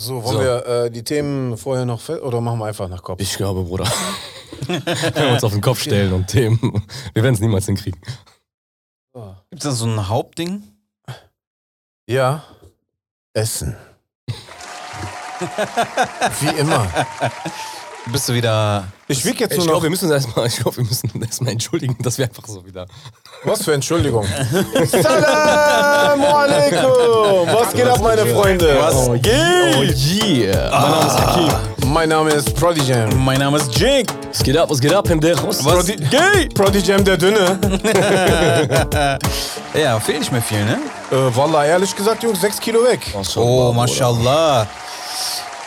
So, wollen So. wir äh, die Themen vorher noch fest oder machen wir einfach nach Kopf? Ich glaube, Bruder. Wenn wir uns auf den Kopf stellen und Themen. Wir werden es niemals hinkriegen. Gibt es da so ein Hauptding? Ja. Essen. Wie immer. Bist du wieder. Ich wieg jetzt Ich nur glaube, noch. wir müssen uns erstmal, ich glaube, wir müssen uns erstmal entschuldigen, dass wir einfach so wieder. Was für Entschuldigung. Salam alaikum. Was geht ab, meine Freunde? Was geht? yeah! Mein Name ist Hakim. Mein Name ist Prodigam. Mein Name ist Jake. Was geht ab, was geht ab, Penderos? Was? Prodi Gay. Prodigam der Dünne. Ja, fehlt nicht mehr viel, ne? Äh, Wallah, ehrlich gesagt, Jungs, 6 Kilo weg. Oh, mashallah.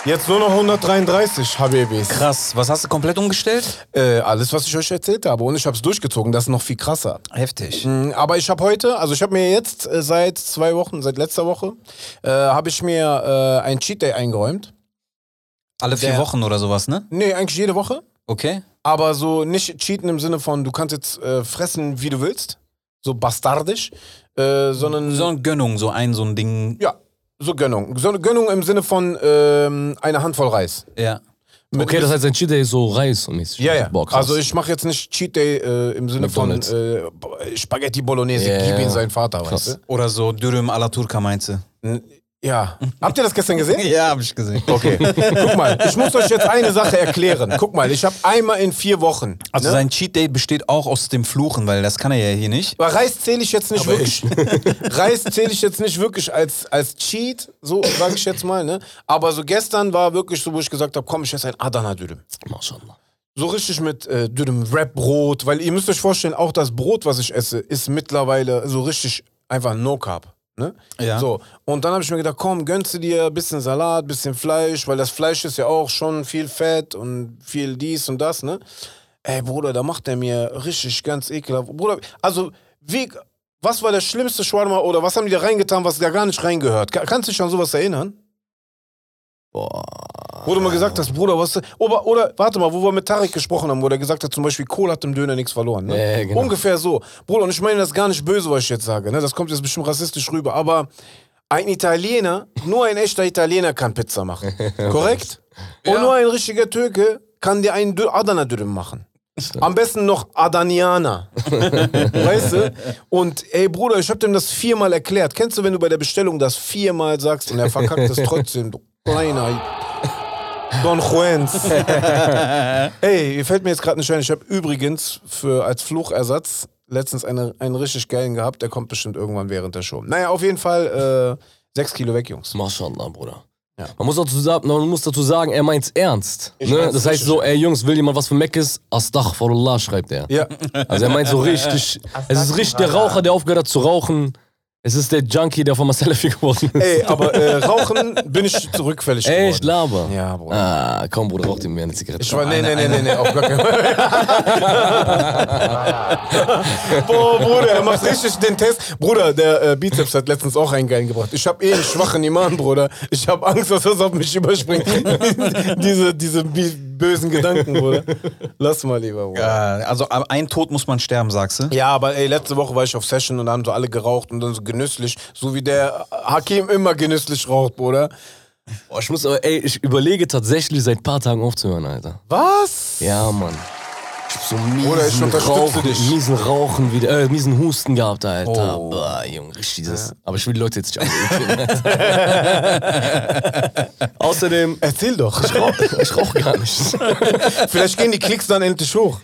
Jetzt nur noch 133, Habibis. Krass. Was hast du komplett umgestellt? Äh, alles, was ich euch erzählt habe. Und ich habe es durchgezogen. Das ist noch viel krasser. Heftig. Mm, Aber ich habe heute, also ich habe mir jetzt äh, seit zwei Wochen, seit letzter Woche, äh, habe ich mir äh, ein Cheat Day eingeräumt. Alle vier Der- Wochen oder sowas, ne? Nee, eigentlich jede Woche. Okay. Aber so nicht cheaten im Sinne von, du kannst jetzt äh, fressen, wie du willst. So bastardisch. Äh, sondern. So eine Gönnung, so ein, so ein Ding. ja, so Gönnung. So eine Gönnung im Sinne von ähm, eine Handvoll Reis. Ja. Mit- Okay, das heißt, ein Cheat Day ist so Reis und mäßig. Ja, ja. Boah. Also ich mache jetzt nicht Cheat Day äh, im Sinne McDonald's. von äh, Spaghetti Bolognese, Ja, gib ihn ja. sein Vater, Krass. weißt Oder so Dürüm à la Turca meinst du? Ja. Habt ihr das gestern gesehen? Ja, hab ich gesehen. Okay. Guck mal, ich muss euch jetzt eine Sache erklären. Guck mal, ich habe einmal in vier Wochen. Also ne? sein Cheat Day besteht auch aus dem Fluchen, weil das kann er ja hier nicht. Aber Reis zähle ich jetzt nicht Aber wirklich. Reis zähle ich jetzt nicht wirklich als, als Cheat, so sage ich jetzt mal, ne? Aber so gestern war wirklich so, wo ich gesagt habe, komm, ich esse ein Adana Dürüm. Mashallah. So richtig mit äh, Dürüm Wrap-Brot, weil ihr müsst euch vorstellen, auch das Brot, was ich esse, ist mittlerweile so richtig einfach No Carb. Ne? Ja. So, und dann habe ich mir gedacht, komm, gönnst du dir ein bisschen Salat, bisschen Fleisch, weil das Fleisch ist ja auch schon viel Fett und viel dies und das, ne? Ey, Bruder, da macht er mir richtig ganz ekelhaft. Bruder, also, wie, was war der schlimmste Shawarma oder was haben die da reingetan, was da gar nicht reingehört? Ka- Kannst du dich an sowas erinnern? Boah. Wo du mal gesagt hast, Bruder, was. Oder, oder warte mal, wo wir mit Tarek gesprochen haben, wo der gesagt hat, zum Beispiel, Kohl hat im Döner nichts verloren. Ne? Ja, ja, genau. Ungefähr so. Bruder, und ich meine das gar nicht böse, was ich jetzt sage. Ne? Das kommt jetzt bestimmt rassistisch rüber. Aber ein Italiener, nur ein echter Italiener kann Pizza machen. Korrekt? Und nur ein richtiger Türke kann dir einen Adana-Dürüm machen. Am besten noch Adanianer. weißt du? Und ey Bruder, ich hab dem das viermal erklärt. Kennst du, wenn du bei der Bestellung das viermal sagst und er verkackt es trotzdem? Du kleiner Don Juans. ey, ihr fällt mir jetzt gerade nicht ein. Ich habe übrigens für als Fluchersatz letztens eine, einen richtig geilen gehabt. Der kommt bestimmt irgendwann während der Show. Naja, auf jeden Fall äh, sechs Kilo weg, Jungs. Mashallah, Bruder. Ja. Man, muss dazu sagen, man muss dazu sagen, er meint's ernst. Ich Ne? Das heißt so, ey Jungs, will jemand was für Mac ist? Astaghfirullah, schreibt er. Ja. Also er meint so richtig, es ist richtig der Raucher, der aufgehört hat zu rauchen. Es ist der Junkie, der von Marcel geworden ist. Ey, aber äh, Rauchen bin ich zurückfällig geworden. Echt, laber. Ja, Bruder. Ah, komm, Bruder, rauch dir mir eine Zigarette. Ich war, nee, nee, nee, nee, nee, auf gar keinen Fall. Boah, Bruder, er macht richtig den Test. Bruder, der äh, Bizeps hat letztens auch einen geilen gebracht. Ich habe eh einen schwachen Iman, Bruder. Ich habe Angst, dass das auf mich überspringt. diese diese bi- bösen Gedanken, Bruder. Lass mal lieber, Bruder. Äh, also ein Tod muss man sterben, sagst du? Ja, aber ey, letzte Woche war ich auf Session und da haben so alle geraucht und dann so genüsslich, so wie der Hakim immer genüsslich raucht, Bruder. Boah, ich muss aber, ey, ich überlege tatsächlich seit ein paar Tagen aufzuhören, Alter. Was? Ja, Mann. Ich hab so miesen Bruder, ich Rauchen, dich. miesen Rauchen wieder, äh, miesen Husten gehabt, Alter. Oh. Boah, Junge, richtig dieses. Aber ich will die Leute jetzt nicht anrufen. Außerdem, Erzähl doch. ich rauche rauch gar nicht. Vielleicht gehen die Klicks dann endlich hoch.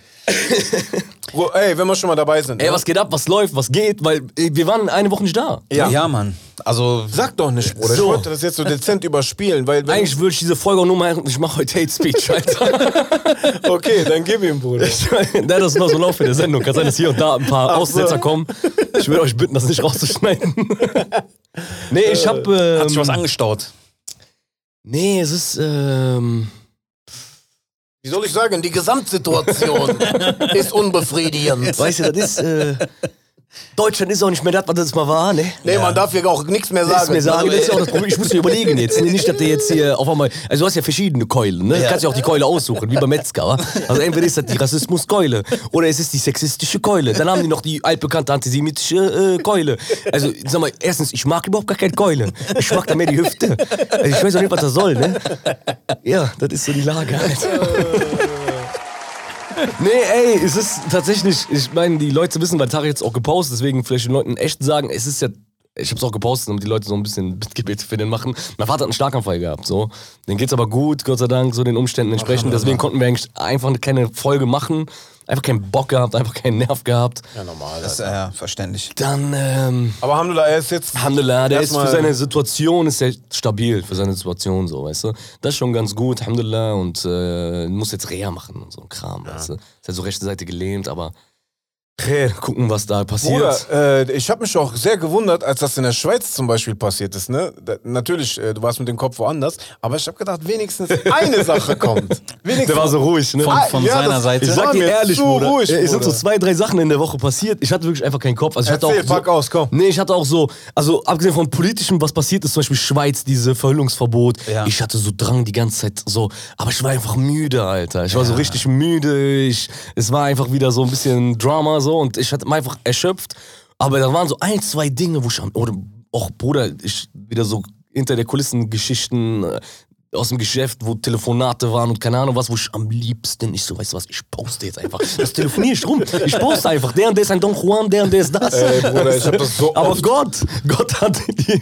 Ey, wenn wir schon mal dabei sind. Ey, ne? was geht ab, was läuft, was geht? Weil ey, wir waren eine Woche nicht da. Ja. Mann. Also Sag doch nicht, Bruder. Ich So. wollte das jetzt so dezent überspielen, weil wenn Eigentlich würde ich diese Folge auch nur machen, ich mache heute Hate Speech, Alter. Okay, dann gib ihm, Bruder. Nein, das ist nur so Lauf für der Sendung. Kann sein, dass hier und da ein paar Ach so. Aussetzer kommen. Ich würde euch bitten, das nicht rauszuschneiden. nee, ich hab. Ähm, hat sich was angestaut. Nee, es ist. Ähm, Wie soll ich sagen, die Gesamtsituation ist unbefriedigend. weißt du, das ist. Äh, Deutschland ist auch nicht mehr das, was das mal war, ne? Nee, man darf hier auch nichts mehr sagen. mir sagen, Also, das ist ja auch das Problem. Ich muss mir überlegen jetzt. Nicht, dass der jetzt hier auf einmal. Also, du hast ja verschiedene Keulen, ne? Du kannst ja auch die Keule aussuchen, wie beim Metzger. wa? Also, entweder ist das die Rassismuskeule oder es ist die sexistische Keule. Dann haben die noch die altbekannte antisemitische äh, Keule. Also, sag mal, erstens, ich mag überhaupt gar keine Keule. Ich mag da mehr die Hüfte. Also, ich weiß auch nicht, was das soll, ne? Ja, das ist so die Lage halt. Nee, ey, es ist tatsächlich, ich meine, die Leute wissen, weil Tari jetzt auch gepostet, deswegen vielleicht den Leuten echt sagen, es ist ja, ich hab's auch gepostet, damit die Leute so ein bisschen Bittgebet für den machen. Mein Vater hat einen Schlaganfall gehabt, so. Den geht's aber gut, Gott sei Dank, so den Umständen entsprechend. Deswegen konnten wir eigentlich einfach keine Folge machen. Einfach keinen Bock gehabt, einfach keinen Nerv gehabt. Ja, normal. Das ist Alter. ja verständlich. Dann, ähm, Aber Alhamdulillah, er ist jetzt. Alhamdulillah, der ist für seine Situation ist er stabil, für seine Situation so, weißt du. Das ist schon ganz gut, Alhamdulillah, und äh, muss jetzt Reha machen und so ein Kram, weißt du. Ist halt so rechte Seite gelähmt, aber hey, gucken, was da passiert. Bruder, äh, ich habe mich auch sehr gewundert, als das in der Schweiz zum Beispiel passiert ist. Ne? Da, natürlich, äh, du warst mit dem Kopf woanders, aber ich habe gedacht, wenigstens eine Sache kommt. Wenigstens Der war so ruhig, ne? Von, von ja, seiner Seite. Ich sag dir ehrlich, Bruder, ruhig, es sind so Bruder. zwei, drei Sachen in der Woche passiert. Ich hatte wirklich einfach keinen Kopf. Also ich hatte Erzähl, auch so, pack aus, komm. Nee, ich hatte auch so, also abgesehen von politischem, was passiert ist, zum Beispiel Schweiz, diese Verhüllungsverbot. Ja. Ich hatte so Drang die ganze Zeit so, aber ich war einfach müde, Alter. Ich war so richtig müde. Ich, es war einfach wieder so ein bisschen Drama so und ich hatte mich einfach erschöpft. Aber da waren so ein, zwei Dinge, wo ich am, oder auch Bruder, ich wieder so hinter der Kulissen Geschichten äh, aus dem Geschäft, wo Telefonate waren und keine Ahnung was, wo ich am liebsten, ich so, weißt du was, ich poste jetzt einfach. Das telefoniere ich rum. Ich poste einfach. Der und der ist ein Don Juan, der und der ist das. Ey, Bruder, ich hab das so Aber oft- Gott, Gott hat, die,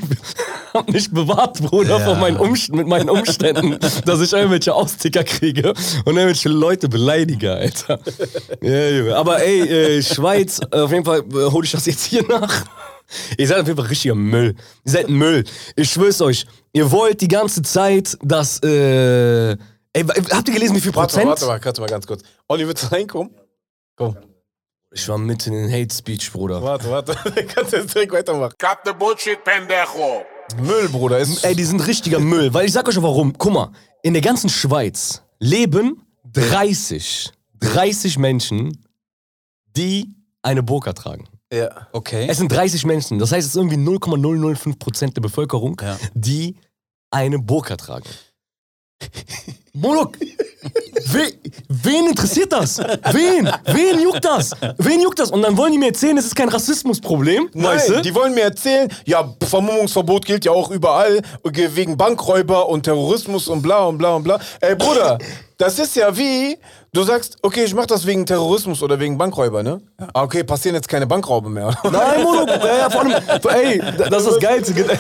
hat mich bewahrt, Bruder, Ja. von meinen Umst mit meinen Umständen, dass ich irgendwelche Austicker kriege und irgendwelche Leute beleidige, Alter. Ja. Aber ey, äh, Schweiz, auf jeden Fall äh, hole ich das jetzt hier nach. Ihr seid auf jeden Fall richtiger Müll. Ihr seid Müll. Ich schwör's euch. Ihr wollt die ganze Zeit, dass. Äh, ey, habt ihr gelesen, wie viel Warte Prozent? mal, warte mal, warte mal ganz kurz. Olli, willst du reinkommen? Komm. Ich war mitten in den Hate Speech, Bruder. Warte, warte. Kannst du jetzt direkt weitermachen. Cut the bullshit, pendejo. Müll, Bruder. Ist, Ey, die sind richtiger Müll. Weil ich sag euch auch warum. Guck mal, in der ganzen Schweiz leben 30, 30 Menschen, die eine Burka tragen. Ja. Okay. Es sind 30 Menschen. Das heißt, es ist irgendwie 0,005% der Bevölkerung, Ja. die eine Burka tragen. Molok, we, wen interessiert das? Wen? Wen juckt das? Wen juckt das? Und dann wollen die mir erzählen, es ist kein Rassismusproblem. Nein, weißt du? die wollen mir erzählen, ja, Vermummungsverbot gilt ja auch überall, ge- wegen Bankräuber und Terrorismus und bla und bla und bla. Ey, Bruder, das ist ja wie, du sagst, okay, ich mach das wegen Terrorismus oder wegen Bankräuber, ne? Ah, okay, passieren jetzt keine Bankraube mehr. Nein, Mono, ja, ja, vor allem, ey, das ist das Geilste.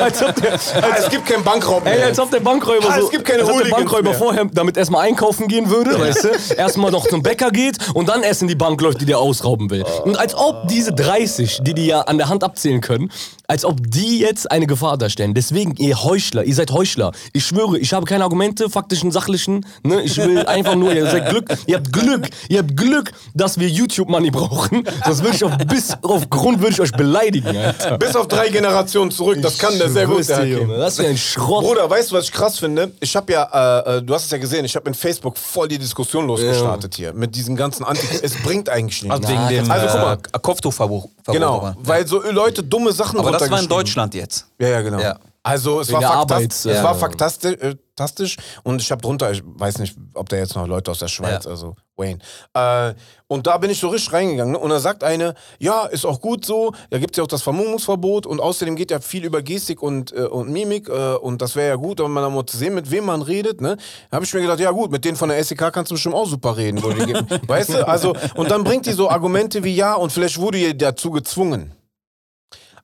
als ob der, als, Ah, es gibt keinen Bankraub mehr. ey, als ob der Bankräuber Ah, so, es gibt keine als ob der Bankräuber mehr. vorher damit erstmal einkaufen gehen würde, weißt du? Erstmal noch zum Bäcker geht und dann erst in die Bank läuft, die der ausrauben will. Und als ob diese 30, die die ja an der Hand abzählen können, als ob die jetzt eine Gefahr darstellen. Deswegen, ihr Heuchler, ihr seid Heuchler. Ich schwöre, ich habe keine Argumente, faktischen, sachlichen. Ne? Ich will einfach nur, ihr seid Glück, ihr habt Glück, ihr habt Glück, dass wir YouTube-Money brauchen. Sonst würde ich auf, bis auf Grund würde ich euch beleidigen, Alter. Bis auf drei Generationen zurück, das kann der sehr gut, der. Junge. Das ist ja ein Schrott. Bruder, weißt du, was ich krass finde? Ich habe ja, äh, äh, du hast es ja gesehen, ich habe in Facebook voll die Diskussion losgestartet hier. Mit diesem ganzen Anti... Es bringt eigentlich nichts. Also wegen dem Also guck mal. äh, Kopftuchverbot. Genau, weil so Leute dumme Sachen Aber das war in. Deutschland jetzt. Ja, ja, genau. Ja. Also es Wegen war, Arbeits- es ja. war faktastisch, äh, fantastisch und ich habe drunter, ich weiß nicht, ob da jetzt noch Leute aus der Schweiz, Ja. also Wayne. Äh, und da bin ich so richtig reingegangen ne? und da sagt eine, ja, ist auch gut so, da gibt es ja auch das Vermummungsverbot und außerdem geht ja viel über Gestik und, äh, und Mimik äh, und das wäre ja gut, wenn man dann mal zu sehen, mit wem man redet. Ne? Da habe ich mir gedacht, ja gut, mit denen von der SEK kannst du bestimmt auch super reden. Weißt du, also und dann bringt die so Argumente wie ja und vielleicht wurde ihr dazu gezwungen.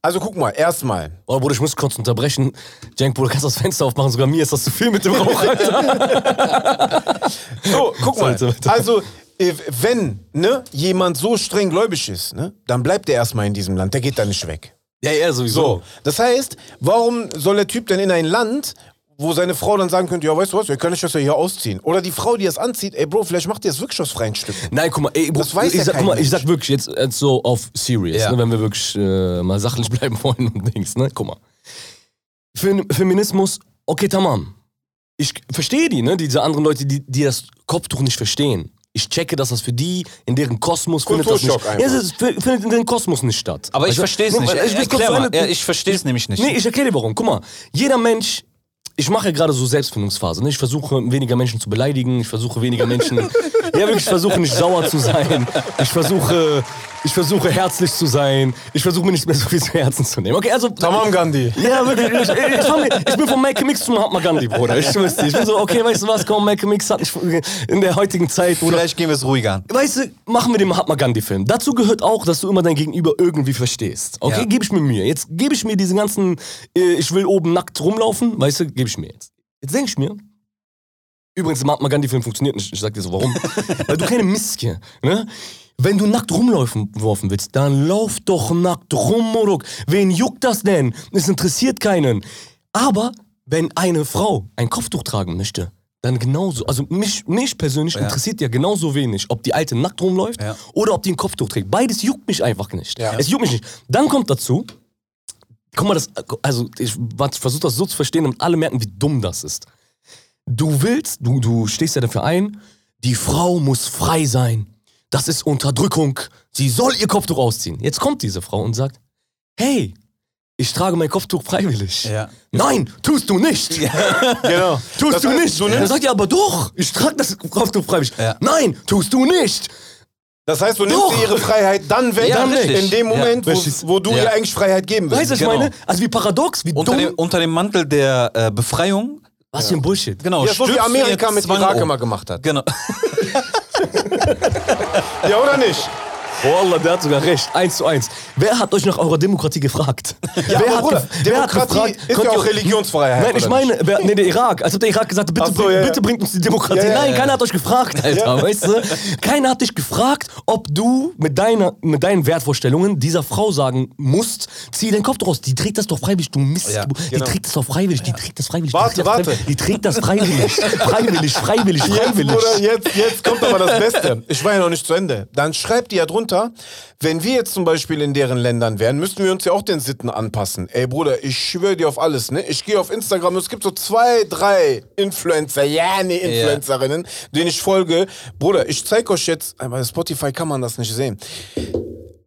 Also guck mal, erstmal, Oh, Bruder, ich muss kurz unterbrechen. Jank, Bruder, kannst du das Fenster aufmachen? Sogar mir ist das zu viel mit dem Rauch, Alter. So, guck mal. Also, äh, wenn ne, jemand so streng gläubig ist, ne, dann bleibt er erstmal in diesem Land. Der geht da nicht weg. ja, ja, sowieso. So. Das heißt, warum soll der Typ denn in ein Land, wo seine Frau dann sagen könnte, ja, weißt du was, wir können das ja hier ausziehen. Oder die Frau, die das anzieht, ey, Bro, vielleicht macht ihr das wirklich aus freien Stücken. Nein, guck mal, ey, Bro, Das weiß ich, ja sag, guck mal ich sag wirklich jetzt, jetzt so auf serious, Ja. ne, wenn wir wirklich äh, mal sachlich bleiben wollen und Dings, ne? Guck mal. Fem Feminismus, okay, tamam. Ich verstehe die, ne? Diese anderen Leute, die, die das Kopftuch nicht verstehen. Ich checke, dass das für die in deren Kosmos findet das nicht. Ja, es ist- findet in deren Kosmos nicht statt. Aber ich Also, verstehe es nee, nicht. Ich, mal. Ende- Ja, ich verstehe es nämlich nicht. Nee, ich erkläre dir warum. Guck mal, jeder Mensch, ich mache ja gerade so Selbstfindungsphase. Ne? Ich versuche weniger Menschen zu beleidigen, ich versuche weniger Menschen. ja, wirklich, ich versuche nicht sauer zu sein. Ich versuche, ich versuche herzlich zu sein. Ich versuche mir nicht mehr so viel zu Herzen zu nehmen. Okay, also. Tamam Gandhi. Ja, wirklich. Ich, ich, mir- ich bin von Malcolm X zu Mahatma Gandhi, Bruder. Ich dir. Ich bin so, okay, weißt du was, komm, Malcolm X hat nicht in der heutigen Zeit, Bruder. Vielleicht gehen wir es ruhiger an. Weißt du, machen wir den Mahatma Gandhi-Film. Dazu gehört auch, dass du immer dein Gegenüber irgendwie verstehst. Okay, Ja. gebe ich mir Mühe. Jetzt gebe ich mir diese ganzen, äh, ich will oben nackt rumlaufen, weißt du, gebe ich mir jetzt. Jetzt denke ich mir, übrigens, Mahatma Gandhi-Film funktioniert nicht. Ich sag dir so, warum. Weil du keine Misske, ne? Wenn du nackt rumlaufen laufen willst, dann lauf doch nackt rum, Moruk. Wen juckt das denn? Es interessiert keinen. Aber wenn eine Frau ein Kopftuch tragen möchte, dann genauso. Also mich, mich persönlich interessiert ja genauso wenig, ob die Alte nackt rumläuft Ja. oder ob die ein Kopftuch trägt. Beides juckt mich einfach nicht. Ja. Es juckt mich nicht. Dann kommt dazu, guck mal, das, also ich versuche das so zu verstehen, damit alle merken, wie dumm das ist. Du willst, du, du stehst ja dafür ein, die Frau muss frei sein. Das ist Unterdrückung. Sie soll ihr Kopftuch ausziehen. Jetzt kommt diese Frau und sagt, hey, ich trage mein Kopftuch freiwillig. Ja. Nein, tust du nicht. Genau. Tust Das du heißt, nicht. Du dann nimmst, sagt ihr aber doch, ich trage das Kopftuch freiwillig. Ja. Nein, tust du nicht. Das heißt, du nimmst Doch. ihr ihre Freiheit dann weg, Ja, dann richtig. in dem. Moment, wo, wo du Ja. ihr eigentlich Freiheit geben willst. Weißt du, was ich Genau. meine? Also wie paradox, wie Unter dumm. dem, unter dem Mantel der äh, Befreiung. was für ein Bullshit. Genau. Ja, so wie stülpst du Amerika mit Zwang Irak um. immer gemacht hat. Genau. Ja, oder nicht? Oh Allah, der hat sogar recht. Eins zu eins. Wer hat euch nach eurer Demokratie gefragt? Ja, wer hat, Bruder, gef- wer hat gefragt? ist könnt ja auch Religionsfreiheit, Nein, ich meine, wer, nee, der Irak. Als ob der Irak gesagt hat, bitte, so, bring, ja, ja. bitte bringt uns die Demokratie. Nein, keiner hat euch gefragt, Alter, weißt du? Keiner hat dich gefragt, ob du mit, deiner, mit deinen Wertvorstellungen dieser Frau sagen musst, zieh deinen Kopf raus. Die trägt das doch freiwillig, du Mist. Ja, die genau. trägt das doch freiwillig, die trägt das freiwillig. Warte, die warte. Die trägt das freiwillig. freiwillig, freiwillig, Jetzt, freiwillig. Bruder, jetzt, jetzt kommt aber das Beste. Ich war ja noch nicht zu Ende. Dann schreibt ihr ja drunter, wenn wir jetzt zum Beispiel in deren Ländern wären, müssten wir uns ja auch den Sitten anpassen. Ey Bruder, ich schwöre dir auf alles, ne? Ich gehe auf Instagram und es gibt so zwei, drei Influencer, ja, nee, Influencerinnen, denen ich folge. Bruder, ich zeig euch jetzt, bei Spotify kann man das nicht sehen.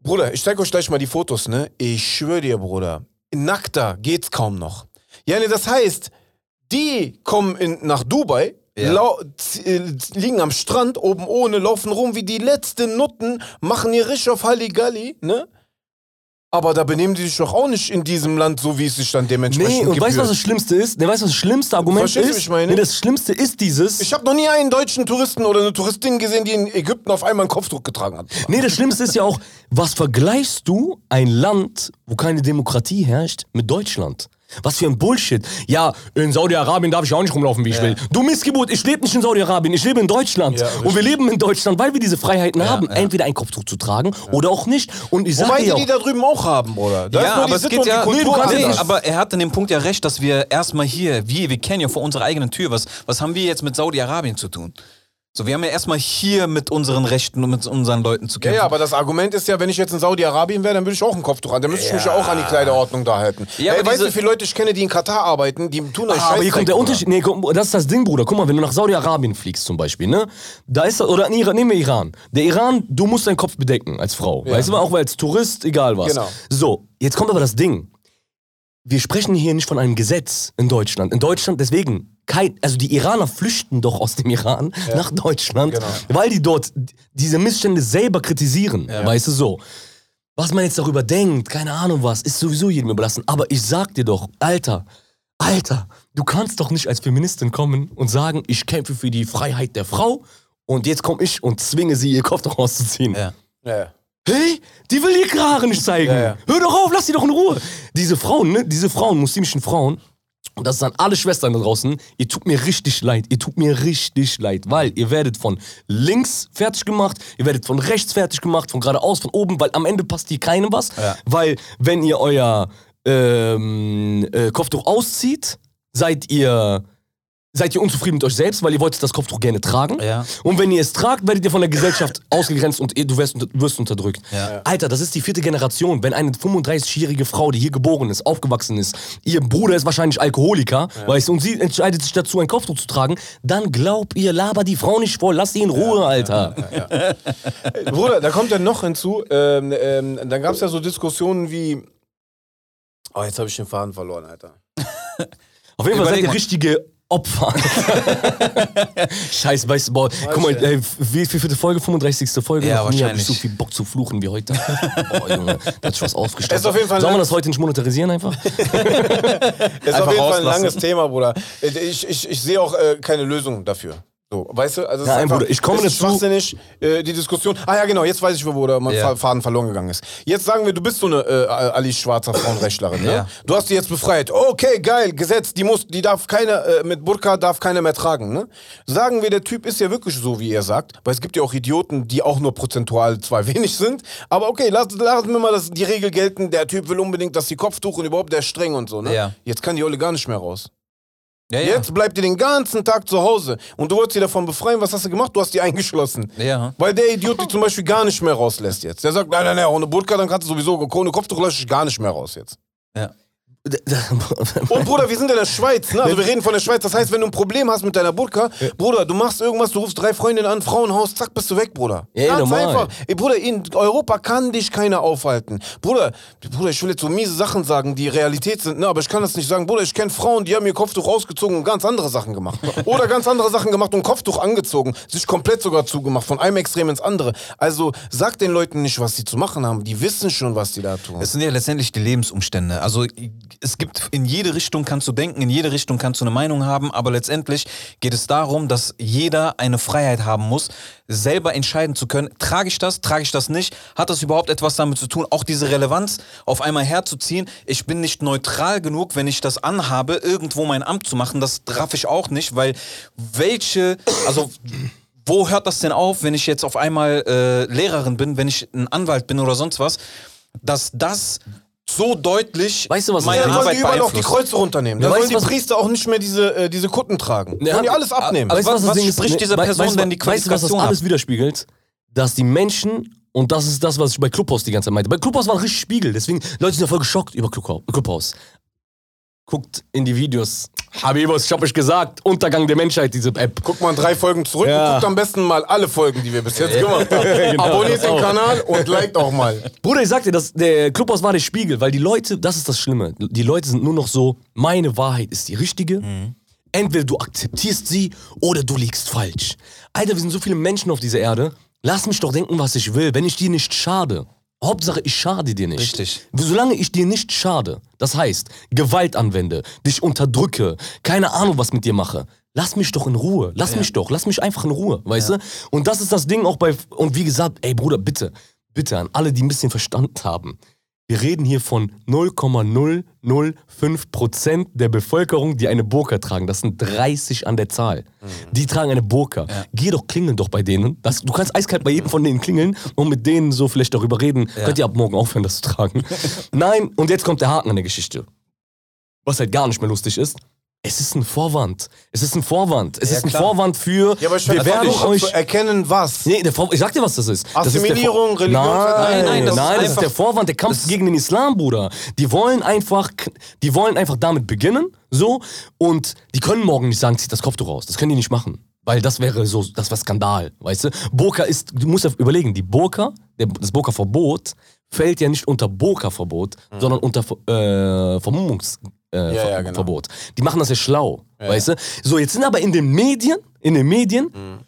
Bruder, ich zeig euch gleich mal die Fotos, ne? Ich schwöre dir, Bruder, nackter geht's kaum noch. Ja, nee, das heißt, die kommen in, nach Dubai, Ja. äh, liegen am Strand, oben ohne, laufen rum wie die letzten Nutten, machen ihr richtig auf Halligalli, ne? Aber da benehmen die sich doch auch nicht in diesem Land so, wie es sich dann dementsprechend Nee, und weißt du, was gebührt. das Schlimmste ist? Nee, weißt du, was das schlimmste Argument Verstehst ist? ich meine? Nee, das Schlimmste ist dieses. Ich habe noch nie einen deutschen Touristen oder eine Touristin gesehen, die in Ägypten auf einmal einen Kopfdruck getragen hat. Nee, das Schlimmste ist ja auch, was vergleichst du ein Land, wo keine Demokratie herrscht, mit Deutschland? Was für ein Bullshit. Ja, in Saudi-Arabien darf ich auch nicht rumlaufen, wie ich will. Du Missgeburt, ich lebe nicht in Saudi-Arabien, ich lebe in Deutschland. Ja, und wir leben in Deutschland, weil wir diese Freiheiten haben, entweder ein Kopftuch zu tragen oder auch nicht. Und ich sag Wobei dir die die da drüben auch haben, ist Ja, aber es geht ja. Nee, du kannst nee, ja aber er hat in dem Punkt ja recht, dass wir erstmal hier, wir, wir kennen ja vor unserer eigenen Tür, was, was haben wir jetzt mit Saudi-Arabien zu tun? So, wir haben ja erstmal hier mit unseren Rechten und mit unseren Leuten zu Ja, kämpfen. ja, aber das Argument ist ja, wenn ich jetzt in Saudi-Arabien wäre, dann würde ich auch ein Kopftuch an. Dann müsste ich mich ja auch an die Kleiderordnung da halten. Ja, Ey, weißt du, wie viele Leute ich kenne, die in Katar arbeiten, die tun euch Ah, aber hier kommt der Unterschied. Nee, guck, das ist das Ding, Bruder. Guck mal, wenn du nach Saudi-Arabien fliegst zum Beispiel, ne? Da ist das, oder Iran, nehmen wir Iran. Der Iran, du musst deinen Kopf bedecken als Frau. Weißt du, auch als Tourist, egal was. Genau. So, jetzt kommt aber das Ding. Wir sprechen hier nicht von einem Gesetz in Deutschland. In Deutschland, deswegen, kein, also die Iraner flüchten doch aus dem Iran nach Deutschland, Genau. weil die dort diese Missstände selber kritisieren. Weißt du so. Was man jetzt darüber denkt, keine Ahnung was, ist sowieso jedem überlassen. Aber ich sag dir doch, Alter, Alter, du kannst doch nicht als Feministin kommen und sagen, ich kämpfe für die Freiheit der Frau und jetzt komme ich und zwinge sie, ihr Kopf rauszuziehen. Ja. Ja, ja. Hey, die will ihre Haare nicht zeigen. Ja, ja. Hör doch auf, lass sie doch in Ruhe. Diese Frauen, ne, diese Frauen, muslimischen Frauen, und das sind alle Schwestern da draußen, ihr tut mir richtig leid, ihr tut mir richtig leid, weil ihr werdet von links fertig gemacht, ihr werdet von rechts fertig gemacht, von geradeaus, von oben, weil am Ende passt hier keinem was, Ja. weil wenn ihr euer ähm, äh, Kopftuch auszieht, seid ihr seid ihr unzufrieden mit euch selbst, weil ihr wolltet das Kopftuch gerne tragen. Ja. Und wenn ihr es tragt, werdet ihr von der Gesellschaft ausgegrenzt und ihr- du wirst, wirst unterdrückt. Ja. Alter, das ist die vierte Generation. Wenn eine 35-jährige Frau, die hier geboren ist, aufgewachsen ist, ihr Bruder ist wahrscheinlich Alkoholiker, weißt du, und sie entscheidet sich dazu, ein Kopftuch zu tragen, dann glaubt ihr, laber die Frau nicht voll, lass sie in Ruhe, Alter. Bruder, da kommt ja noch hinzu, ähm, ähm, dann gab es ja so Diskussionen wie. Oh, jetzt habe ich den Faden verloren, Alter. Auf jeden Fall seid ihr richtige Opfer. Scheiß, weißt du, boah, guck mal, äh, wie viel vierte Folge? 35. Folge? Ja, Noch nie hab ich wahrscheinlich. so viel Bock zu fluchen wie heute. Boah, Junge, da hat sich was aufgestellt. Es ist auf jeden Fall Soll man lang- das heute nicht monetarisieren einfach? Das ist auf Einfach jeden Fall ein langes Thema, Bruder. Ich, ich, ich sehe auch äh, keine Lösung dafür. So, weißt du, also es Nein, ist einfach, Bruder, ich komme dazu- schwachsinnig, äh, die Diskussion. Ah ja, genau, jetzt weiß ich, wo wo der mein Ja. Fa- Faden verloren gegangen ist. Jetzt sagen wir, du bist so eine äh, Ali Schwarzer Frauenrechtlerin, ne? Ja. Du hast die jetzt befreit. Okay, geil, Gesetz, die muss, die darf keine, äh, mit Burka darf keiner mehr tragen, ne? Sagen wir, der Typ ist ja wirklich so, wie er sagt, weil es gibt ja auch Idioten, die auch nur prozentual zwar wenig sind, aber okay, lass, lassen wir mal das, die Regel gelten, der Typ will unbedingt, dass die Kopftuch und überhaupt der ist streng und so, ne? Ja. Jetzt kann die Olle gar nicht mehr raus. Ja, ja. Jetzt bleibt ihr den ganzen Tag zu Hause und du wolltest sie davon befreien. Was hast du gemacht? Du hast die eingeschlossen. Ja. Weil der Idiot die zum Beispiel gar nicht mehr rauslässt jetzt. Der sagt, nein, nein, nein, ohne Burka, dann kannst du sowieso, ohne Kopftuch lasse ich gar nicht mehr raus jetzt. ja. Und Bruder, wir sind in der Schweiz, ne? Also wir reden von der Schweiz. Das heißt, wenn du ein Problem hast mit deiner Burka, Bruder, du machst irgendwas, du rufst drei Freundinnen an, Frauenhaus, zack, bist du weg, Bruder. Ja, Ganz normal. einfach. Ey, Bruder, in Europa kann dich keiner aufhalten. Bruder, Bruder, ich will jetzt so miese Sachen sagen, die Realität sind, ne? Aber ich kann das nicht sagen. Bruder, ich kenne Frauen, die haben ihr Kopftuch ausgezogen und ganz andere Sachen gemacht. Oder ganz andere Sachen gemacht und Kopftuch angezogen, sich komplett sogar zugemacht, von einem Extrem ins andere. Also sag den Leuten nicht, was sie zu machen haben. Die wissen schon, was sie da tun. Es sind ja letztendlich die Lebensumstände. Also es gibt in jede Richtung kannst du denken, in jede Richtung kannst du eine Meinung haben, aber letztendlich geht es darum, dass jeder eine Freiheit haben muss, selber entscheiden zu können, trage ich das, trage ich das nicht, hat das überhaupt etwas damit zu tun, auch diese Relevanz auf einmal herzuziehen. Ich bin nicht neutral genug, wenn ich das anhabe, irgendwo mein Amt zu machen, das raff ich auch nicht, weil welche, also wo hört das denn auf, wenn ich jetzt auf einmal äh, Lehrerin bin, wenn ich ein Anwalt bin oder sonst was, dass das so deutlich Weißt du, was meine wollen die Arbeit überall auch die. Kreuze runternehmen. Da sollen weißt die was- Priester auch nicht mehr diese, äh, diese Kutten tragen. Ja, Sollen die alles abnehmen. Aber weißt du, was das Was ist? spricht diese wei- Person, weißt du, wenn die Weißt du, was das alles widerspiegelt? Dass die Menschen, und das ist das, was ich bei Clubhaus die ganze Zeit meinte. Bei Clubhaus war ein richtig Spiegel, deswegen Leute sind ja voll geschockt über Clubhaus. Guckt in die Videos. Habibos, ich hab euch gesagt, Untergang der Menschheit, diese App. Guck mal drei Folgen zurück Ja. und guckt am besten mal alle Folgen, die wir bis jetzt gemacht haben. Abonniert den Kanal und liked auch mal. Bruder, ich sag dir, das, der Clubhaus war der Spiegel, weil die Leute, das ist das Schlimme, die Leute sind nur noch so, meine Wahrheit ist die richtige. Entweder du akzeptierst sie oder du liegst falsch. Alter, wir sind so viele Menschen auf dieser Erde. Lass mich doch denken, was ich will, wenn ich dir nicht schade. Hauptsache, ich schade dir nicht. Richtig. Solange ich dir nicht schade, das heißt, Gewalt anwende, dich unterdrücke, keine Ahnung, was mit dir mache, lass mich doch in Ruhe. Lass mich doch, lass mich einfach in Ruhe, weißt du? Und das ist das Ding auch bei, und wie gesagt, ey Bruder, bitte, bitte an alle, die ein bisschen Verstand haben. Wir reden hier von 0,005% der Bevölkerung, die eine Burka tragen. Das sind 30 an der Zahl. Die tragen eine Burka. Geh doch klingeln doch bei denen. Das, du kannst eiskalt bei jedem von denen klingeln und mit denen so vielleicht darüber reden. Könnt ihr ab morgen aufhören, das zu tragen? Nein, und jetzt kommt der Haken an der Geschichte. Was halt gar nicht mehr lustig ist. Es ist ein Vorwand. Es ist ein Vorwand. Es Ja, ist ein klar. Vorwand für. Ja, aber ich wir werden euch. zu erkennen, was. Nee, der Vor ich sag dir, was das ist. Das ist Assimilierung, Religions- Nein, Nein, nein, das ist nein, das ist der Vorwand, der Kampf gegen den Islam, Bruder. Die wollen einfach, die wollen einfach damit beginnen, so, und die können morgen nicht sagen, zieht das Kopftuch raus. Das können die nicht machen. Weil das wäre so, das wäre Skandal, weißt du? Burka ist, du musst ja überlegen, die Burka, das Burka-Verbot fällt ja nicht unter Burka-Verbot, sondern unter äh, Vermummungs- äh. Ja, Ver ja, genau. Verbot. Die machen das ja schlau, weißt du? So, jetzt sind aber in den Medien, in den Medien, Mhm.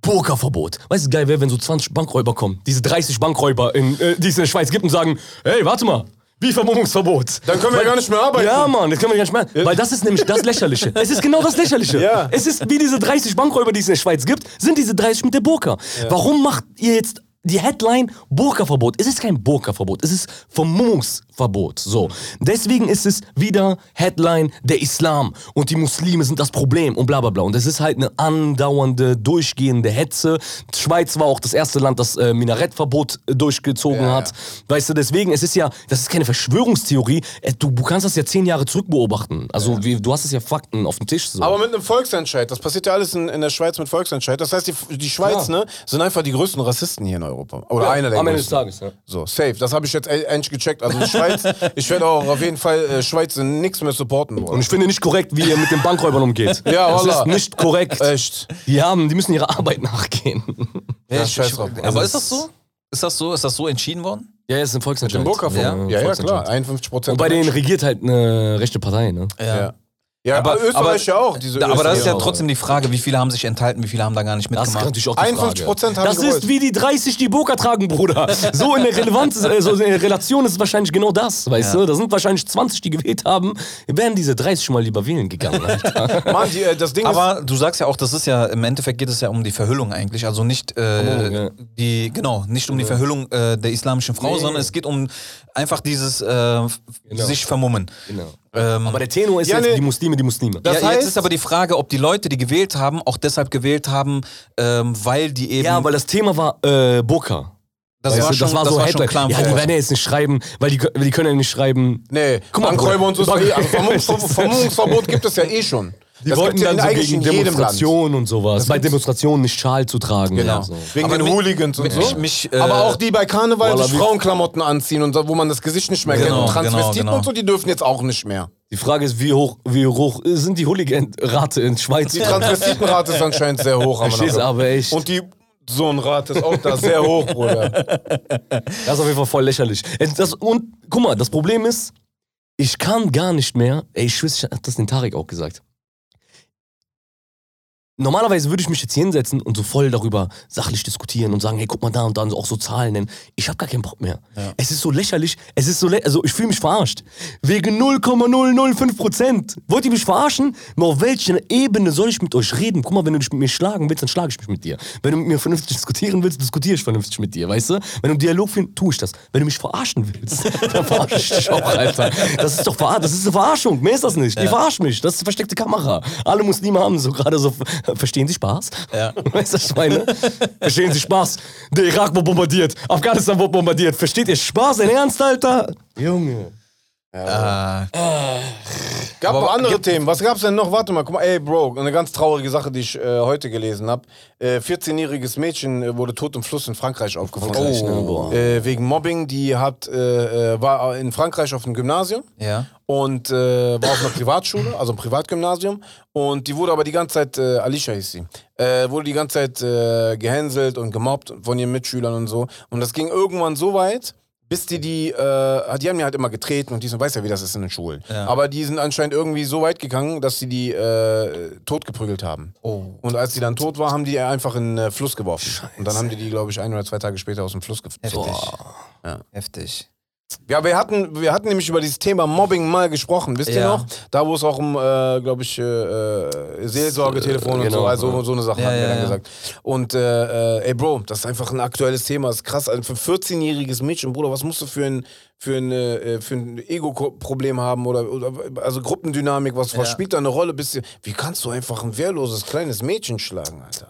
Burka-Verbot. Weißt du, geil wäre, wenn so 20 Bankräuber kommen, diese 30 Bankräuber, in, äh, die es in der Schweiz gibt und sagen, hey, warte mal, wie Vermummungsverbot? Dann können wir gar nicht mehr arbeiten. Ja, Mann, das können wir gar nicht mehr. Weil das ist nämlich das Lächerliche. Es ist genau das Lächerliche. Ja. Es ist wie diese 30 Bankräuber, die es in der Schweiz gibt, sind diese 30 mit der Burka. Warum macht ihr jetzt die Headline Burka-Verbot? Es ist kein Burka-Verbot, es ist Vermummungsverbot. Verbot. So. Deswegen ist es wieder Headline, der Islam und die Muslime sind das Problem und bla bla bla. Und es ist halt eine andauernde, durchgehende Hetze. Die Schweiz war auch das erste Land, das äh, Minarettverbot äh, durchgezogen Ja, hat. ja. Weißt du, deswegen, es ist ja, das ist keine Verschwörungstheorie. Äh, Du, du kannst das ja zehn Jahre zurück beobachten. Also wie, du hast es ja Fakten auf dem Tisch. So. Aber mit einem Volksentscheid. Das passiert ja alles in, in der Schweiz mit Volksentscheid. Das heißt, die, die Schweiz ne, sind einfach die größten Rassisten hier in Europa. Oder einer der Am Ende des größten. Tages, ja. So, safe. Das habe ich jetzt e- endlich gecheckt. Also Schweiz, ich werde auch auf jeden Fall äh, Schweiz nichts mehr supporten Und wollen. ich finde nicht korrekt, wie ihr mit den Bankräubern umgeht. Ja, das Wallah. ist nicht korrekt. Echt. Die haben, die müssen ihrer Arbeit nachgehen. Ja, scheiß drauf. aber Also ist das so? Ist das so? Ist das so entschieden worden? Ja, ist ein Volksentscheid. Im Burka Ja, ja, ja, ja, klar. 51 Prozent. Und bei denen regiert halt eine rechte Partei, ne? Ja. Ja, Aber- aber, Österreich ja auch. Diese aber da ist ja trotzdem die Frage, wie viele haben sich enthalten, wie viele haben da gar nicht Das ist mitgemacht. natürlich auch die 51 Frage. Prozent haben Das gewollt. ist wie die 30, die Burka tragen, Bruder. So in der Relevanz, äh, so in der Relation ist es wahrscheinlich genau das, weißt Ja. du? Da sind wahrscheinlich 20, die gewählt haben. Wären diese 30 schon mal lieber wählen gegangen. Mann, die, äh, das Ding ist. Aber du sagst ja auch, das ist ja, im Endeffekt geht es ja um die Verhüllung eigentlich. Also nicht äh, Vermummung, ja. die, genau, nicht um die Verhüllung äh, der islamischen Frau, Nee. sondern es geht um einfach dieses äh, sich vermummen. genau. Ähm, Aber der Tenor ist Ja, jetzt nee. die Muslime, die Muslime. Das ja, heißt- jetzt ist aber die Frage, ob die Leute, die gewählt haben, auch deshalb gewählt haben, ähm, weil die eben. Ja, weil das Thema war äh, Burka. das, Weißt war du, schon, das war das so war schon Headline. klar. ja, die werden ja jetzt nicht schreiben, weil die, die können ja nicht schreiben. Nee, Guck mal, und so. Vermummungsverbot gibt es ja eh schon. Die das wollten ja dann in so eigentlich gegen. Demonstrationen und sowas. Bei Demonstrationen nicht Schal zu tragen. Genau. Ja, so. Wegen Aber den mich- Hooligans und mich- so. mich, äh, Aber auch die bei Karneval wie- Frauenklamotten anziehen und so, wo man das Gesicht nicht mehr Genau, kennt. Und genau, Transvestiten genau. und so, die dürfen jetzt auch nicht mehr. Die Frage ist, wie hoch, wie hoch sind die Hooligan-Rate in Schweiz? Die Transvestitenrate ist anscheinend sehr hoch. Verstehst aber echt. Und die Sohnrate ist auch da sehr hoch, Bruder. Das ist auf jeden Fall voll lächerlich. Es- Das, und guck mal, das Problem ist, ich kann gar nicht mehr, ey, ich schwöre, ich hab das den Tarek auch gesagt. Normalerweise würde ich mich jetzt hier hinsetzen und so voll darüber sachlich diskutieren und sagen, hey, guck mal da und dann auch so Zahlen nennen. Ich habe gar keinen Bock mehr. Es ist so lächerlich, es ist so lä also ich fühle mich verarscht. Wegen 0,005 Prozent. Wollt ihr mich verarschen? Mal auf welcher Ebene soll ich mit euch reden? Guck mal, wenn du dich mit mir schlagen willst, dann schlage ich mich mit dir. Wenn du mit mir vernünftig diskutieren willst, diskutiere ich vernünftig mit dir, weißt du? Wenn du einen Dialog führen, tue ich das. Wenn du mich verarschen willst, dann verarsche ich dich auch, Alter. Das ist doch ver das ist eine Verarschung. Mehr ist das nicht. Die verarschen mich. Das ist versteckte Kamera. Alle Muslime haben so gerade so, verstehen sie Spaß? Ja. Weißt du, was ich meine? Verstehen Sie Spaß? Der Irak wurde bombardiert, Afghanistan wurde bombardiert. Versteht ihr Spaß? In Ernst, Alter? Junge. Äh, Gab noch andere gibt- Themen. Was gab's denn noch? Warte mal, guck mal, ey, Bro, eine ganz traurige Sache, die ich äh, heute gelesen habe. Äh, 14-jähriges Mädchen äh, wurde tot im Fluss in Frankreich aufgefunden. Ne? Boah. Äh, wegen Mobbing. Die hat, äh, war in Frankreich auf dem Gymnasium ja. und äh, war auf einer Privatschule, also ein Privatgymnasium. Und die wurde aber die ganze Zeit, äh, Alicia hieß sie, äh, wurde die ganze Zeit gehänselt und gemobbt von ihren Mitschülern und so. Und das ging irgendwann so weit, bis die die, äh, die haben die halt immer getreten und die sind, weiß ja, wie das ist in den Schulen. Ja. Aber die sind anscheinend irgendwie so weit gegangen, dass sie die äh, totgeprügelt haben. Oh. Und als die dann tot war, haben die einfach in den äh, Fluss geworfen. Und dann haben die die, glaube ich, ein oder zwei Tage später aus dem Fluss gezogen. Heftig. Heftig. Ja, wir hatten, wir hatten nämlich über dieses Thema Mobbing mal gesprochen, wisst ihr Ja. noch? Da, wo es auch um, äh, glaube ich, äh, äh, Seelsorgetelefon und Genau, so, also ja. so eine Sache Ja, hatten wir ja, dann ja. gesagt. Und äh, äh, ey Bro, das ist einfach ein aktuelles Thema, das ist krass. Also für ein 14-jähriges Mädchen, Bruder, was musst du für ein, für ein, äh, für ein Ego-Problem haben oder, oder also Gruppendynamik, was, was Ja. spielt da eine Rolle? Bis, wie kannst du einfach ein wehrloses kleines Mädchen schlagen, Alter?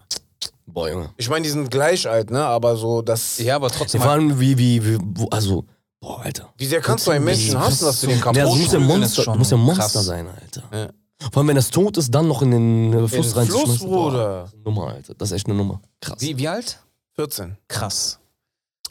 Boah, Junge. Ich meine, die sind gleich alt, ne? Aber so, das. Ja, aber trotzdem. Vor allem, wie, wie, wie, wo, also, boah, Alter. Wie sehr kannst du einen Menschen hassen, dass du den kaputt Ja, das muss ja Monster, muss ja Monster krass. sein, Alter. Ja. Vor allem, wenn das tot ist, dann noch in den äh, Fluss In den. Fluss, Bruder. Boah, Nummer, Alter. Das ist echt eine Nummer. Krass. Wie, wie alt? 14. Krass.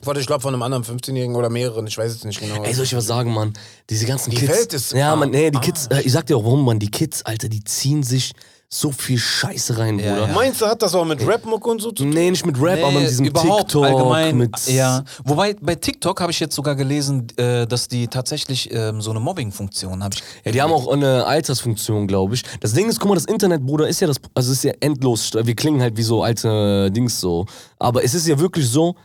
Warte, ich glaube von einem anderen 15-Jährigen oder mehreren, ich weiß jetzt nicht genau. Ey, soll ich was sagen, Mann? Diese ganzen Die Kids. Welt ist Ja, Mann, nee, die Arsch. Kids, äh, ich sag dir auch warum, Mann. Die Kids, Alter, die ziehen sich so viel Scheiße rein, Ja, Bruder. ja. Meinst du, hat das auch mit Rap-Muck und so zu tun? Nee, nicht mit Rap, aber mit diesem überhaupt TikTok. allgemein. mit ja. Wobei bei TikTok habe ich jetzt sogar gelesen, äh, dass die tatsächlich ähm, so eine Mobbing-Funktion haben. Ja, die haben auch eine Altersfunktion, glaube ich. Das Ding ist, guck mal, das Internet, Bruder, ist ja das, also es ist ja endlos. Wir klingen halt wie so alte Dings so. Aber es ist ja wirklich so,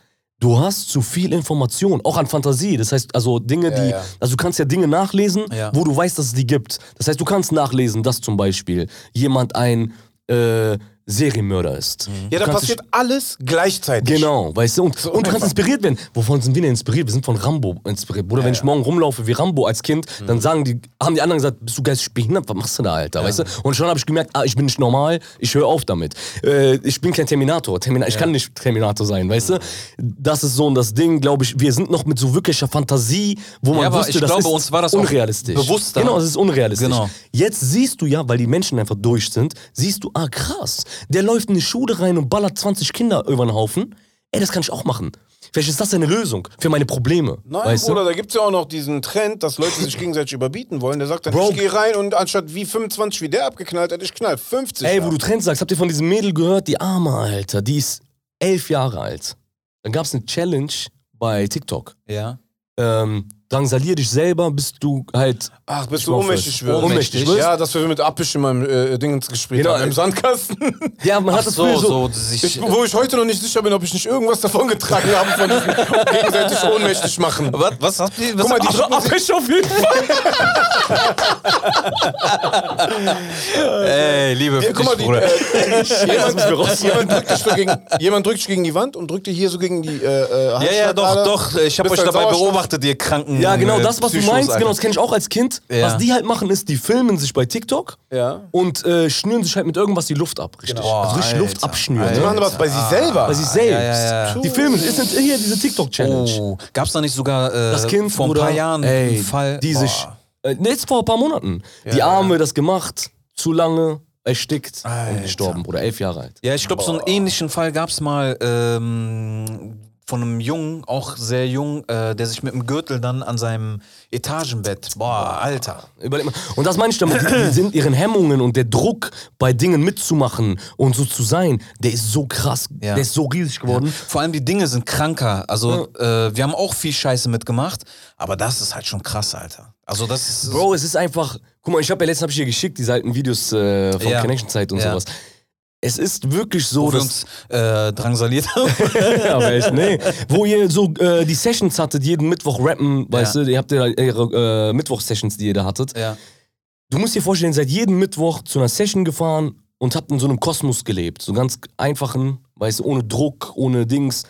du hast zu viel Information, auch an Fantasie. Das heißt, also Dinge, die, ja. also du kannst ja Dinge nachlesen, Ja. wo du weißt, dass es die gibt. Das heißt, du kannst nachlesen, dass zum Beispiel jemand ein, äh, Serienmörder ist. Ja, da passiert alles gleichzeitig. Genau, weißt du, und, und du kannst inspiriert werden. Wovon sind wir denn inspiriert? Wir sind von Rambo inspiriert. Bruder, wenn ich morgen rumlaufe wie Rambo als Kind, Mhm. dann sagen die, haben die anderen gesagt, bist du geistig behindert? Was machst du da, Alter? Weißt du? Und schon habe ich gemerkt, ah, ich bin nicht normal, ich höre auf damit. Äh, ich bin kein Terminator. Termina ich kann nicht Terminator sein, weißt du? Das ist so das Ding, glaube ich. Wir sind noch mit so wirklicher Fantasie, wo man Ja, aber wusste, ich das glaube, ist uns war das unrealistisch. bewusster. Genau, es ist unrealistisch. Genau. Jetzt siehst du ja, weil die Menschen einfach durch sind, siehst du, ah krass, der läuft in eine Schule rein und ballert 20 Kinder über den Haufen. Ey, das kann ich auch machen. Vielleicht ist das eine Lösung für meine Probleme. Nein, weißt Bruder, du? da gibt es ja auch noch diesen Trend, dass Leute sich gegenseitig überbieten wollen. Der sagt dann, Bro. ich gehe rein und anstatt wie 25 wie der abgeknallt hat, ich knall 50 Ey, ab. wo du Trends sagst, habt ihr von diesem Mädel gehört? Die Arme, Alter, die ist elf Jahre alt. Dann gab es eine Challenge bei TikTok. Ja. Ähm, drangsalier dich selber, bis du halt. Ach, bis Ich du ohnmächtig es. wirst. Ohnmächtig wirst? Ja, dass wir mit Abbisch in meinem äh, Dingens gespielt Genau. haben, im Sandkasten. Ja, man Ach hat das so, früher so, sich, Ich, wo ich heute noch nicht sicher bin, ob ich nicht irgendwas davon getragen habe von diesem gegenseitig ohnmächtig machen. was, was habt ihr? Was Guck mal, die sich- Abwisch auf jeden Fall. ihr- Ey, liebe Ja, guck mal, die, Bruder. äh, jemand, jemand, drückt dich so gegen, jemand drückt dich gegen die Wand und drückt dir hier so gegen die äh, äh, ja, ja, doch, doch. Ich habe euch Bist halt dabei beobachtet, ihr kranken. Ja, genau, äh, das, was du meinst, Alter. genau, das kenne ich auch als Kind. Ja. Was die halt machen, ist, die filmen sich bei TikTok Ja. und äh, schnüren sich halt mit irgendwas die Luft ab, richtig. Genau. also richtig Alter, Luft abschnüren. Die Ne? machen was bei sich selber. Bei sich selbst. ja, ja, ja. Die filmen, es sind hier diese TikTok-Challenge. Oh, gab's da nicht sogar äh, Das Kind vor ein paar Jahren ey, einen Fall? die Boah. sich, äh, nee, jetzt vor ein paar Monaten, die Arme das gemacht, zu lange, erstickt und gestorben, Bruder, elf Jahre alt. Ja, ich glaube, so einen ähnlichen Fall gab's mal ähm, von einem Jungen, auch sehr jung, äh, der sich mit dem Gürtel dann an seinem Etagenbett. Boah, Alter. Überleg mal. Und das meine ich damit, die, sind ihren Hemmungen und der Druck bei Dingen mitzumachen und so zu sein, der ist so krass, Ja. der ist so riesig geworden. Vor allem die Dinge sind kranker. Also, äh, wir haben auch viel Scheiße mitgemacht, aber das ist halt schon krass, Alter. Also, das ist. Bro, es ist einfach. Guck mal, ich habe ja letztens hab ich dir geschickt, diese alten Videos äh, von Ja. Connection Zeit und Ja. sowas. Es ist wirklich so, wo wir dass. uns äh, drangsaliert haben. aber echt, nee. Wo ihr so äh, die Sessions hattet, jeden Mittwoch rappen, weißt Ja. du, ihr habt ja eure äh, Mittwoch-Sessions, die ihr da hattet. ja. Du musst dir vorstellen, seid jeden Mittwoch zu einer Session gefahren und habt in so einem Kosmos gelebt. So ganz einfachen, weißt du, ohne Druck, ohne Dings.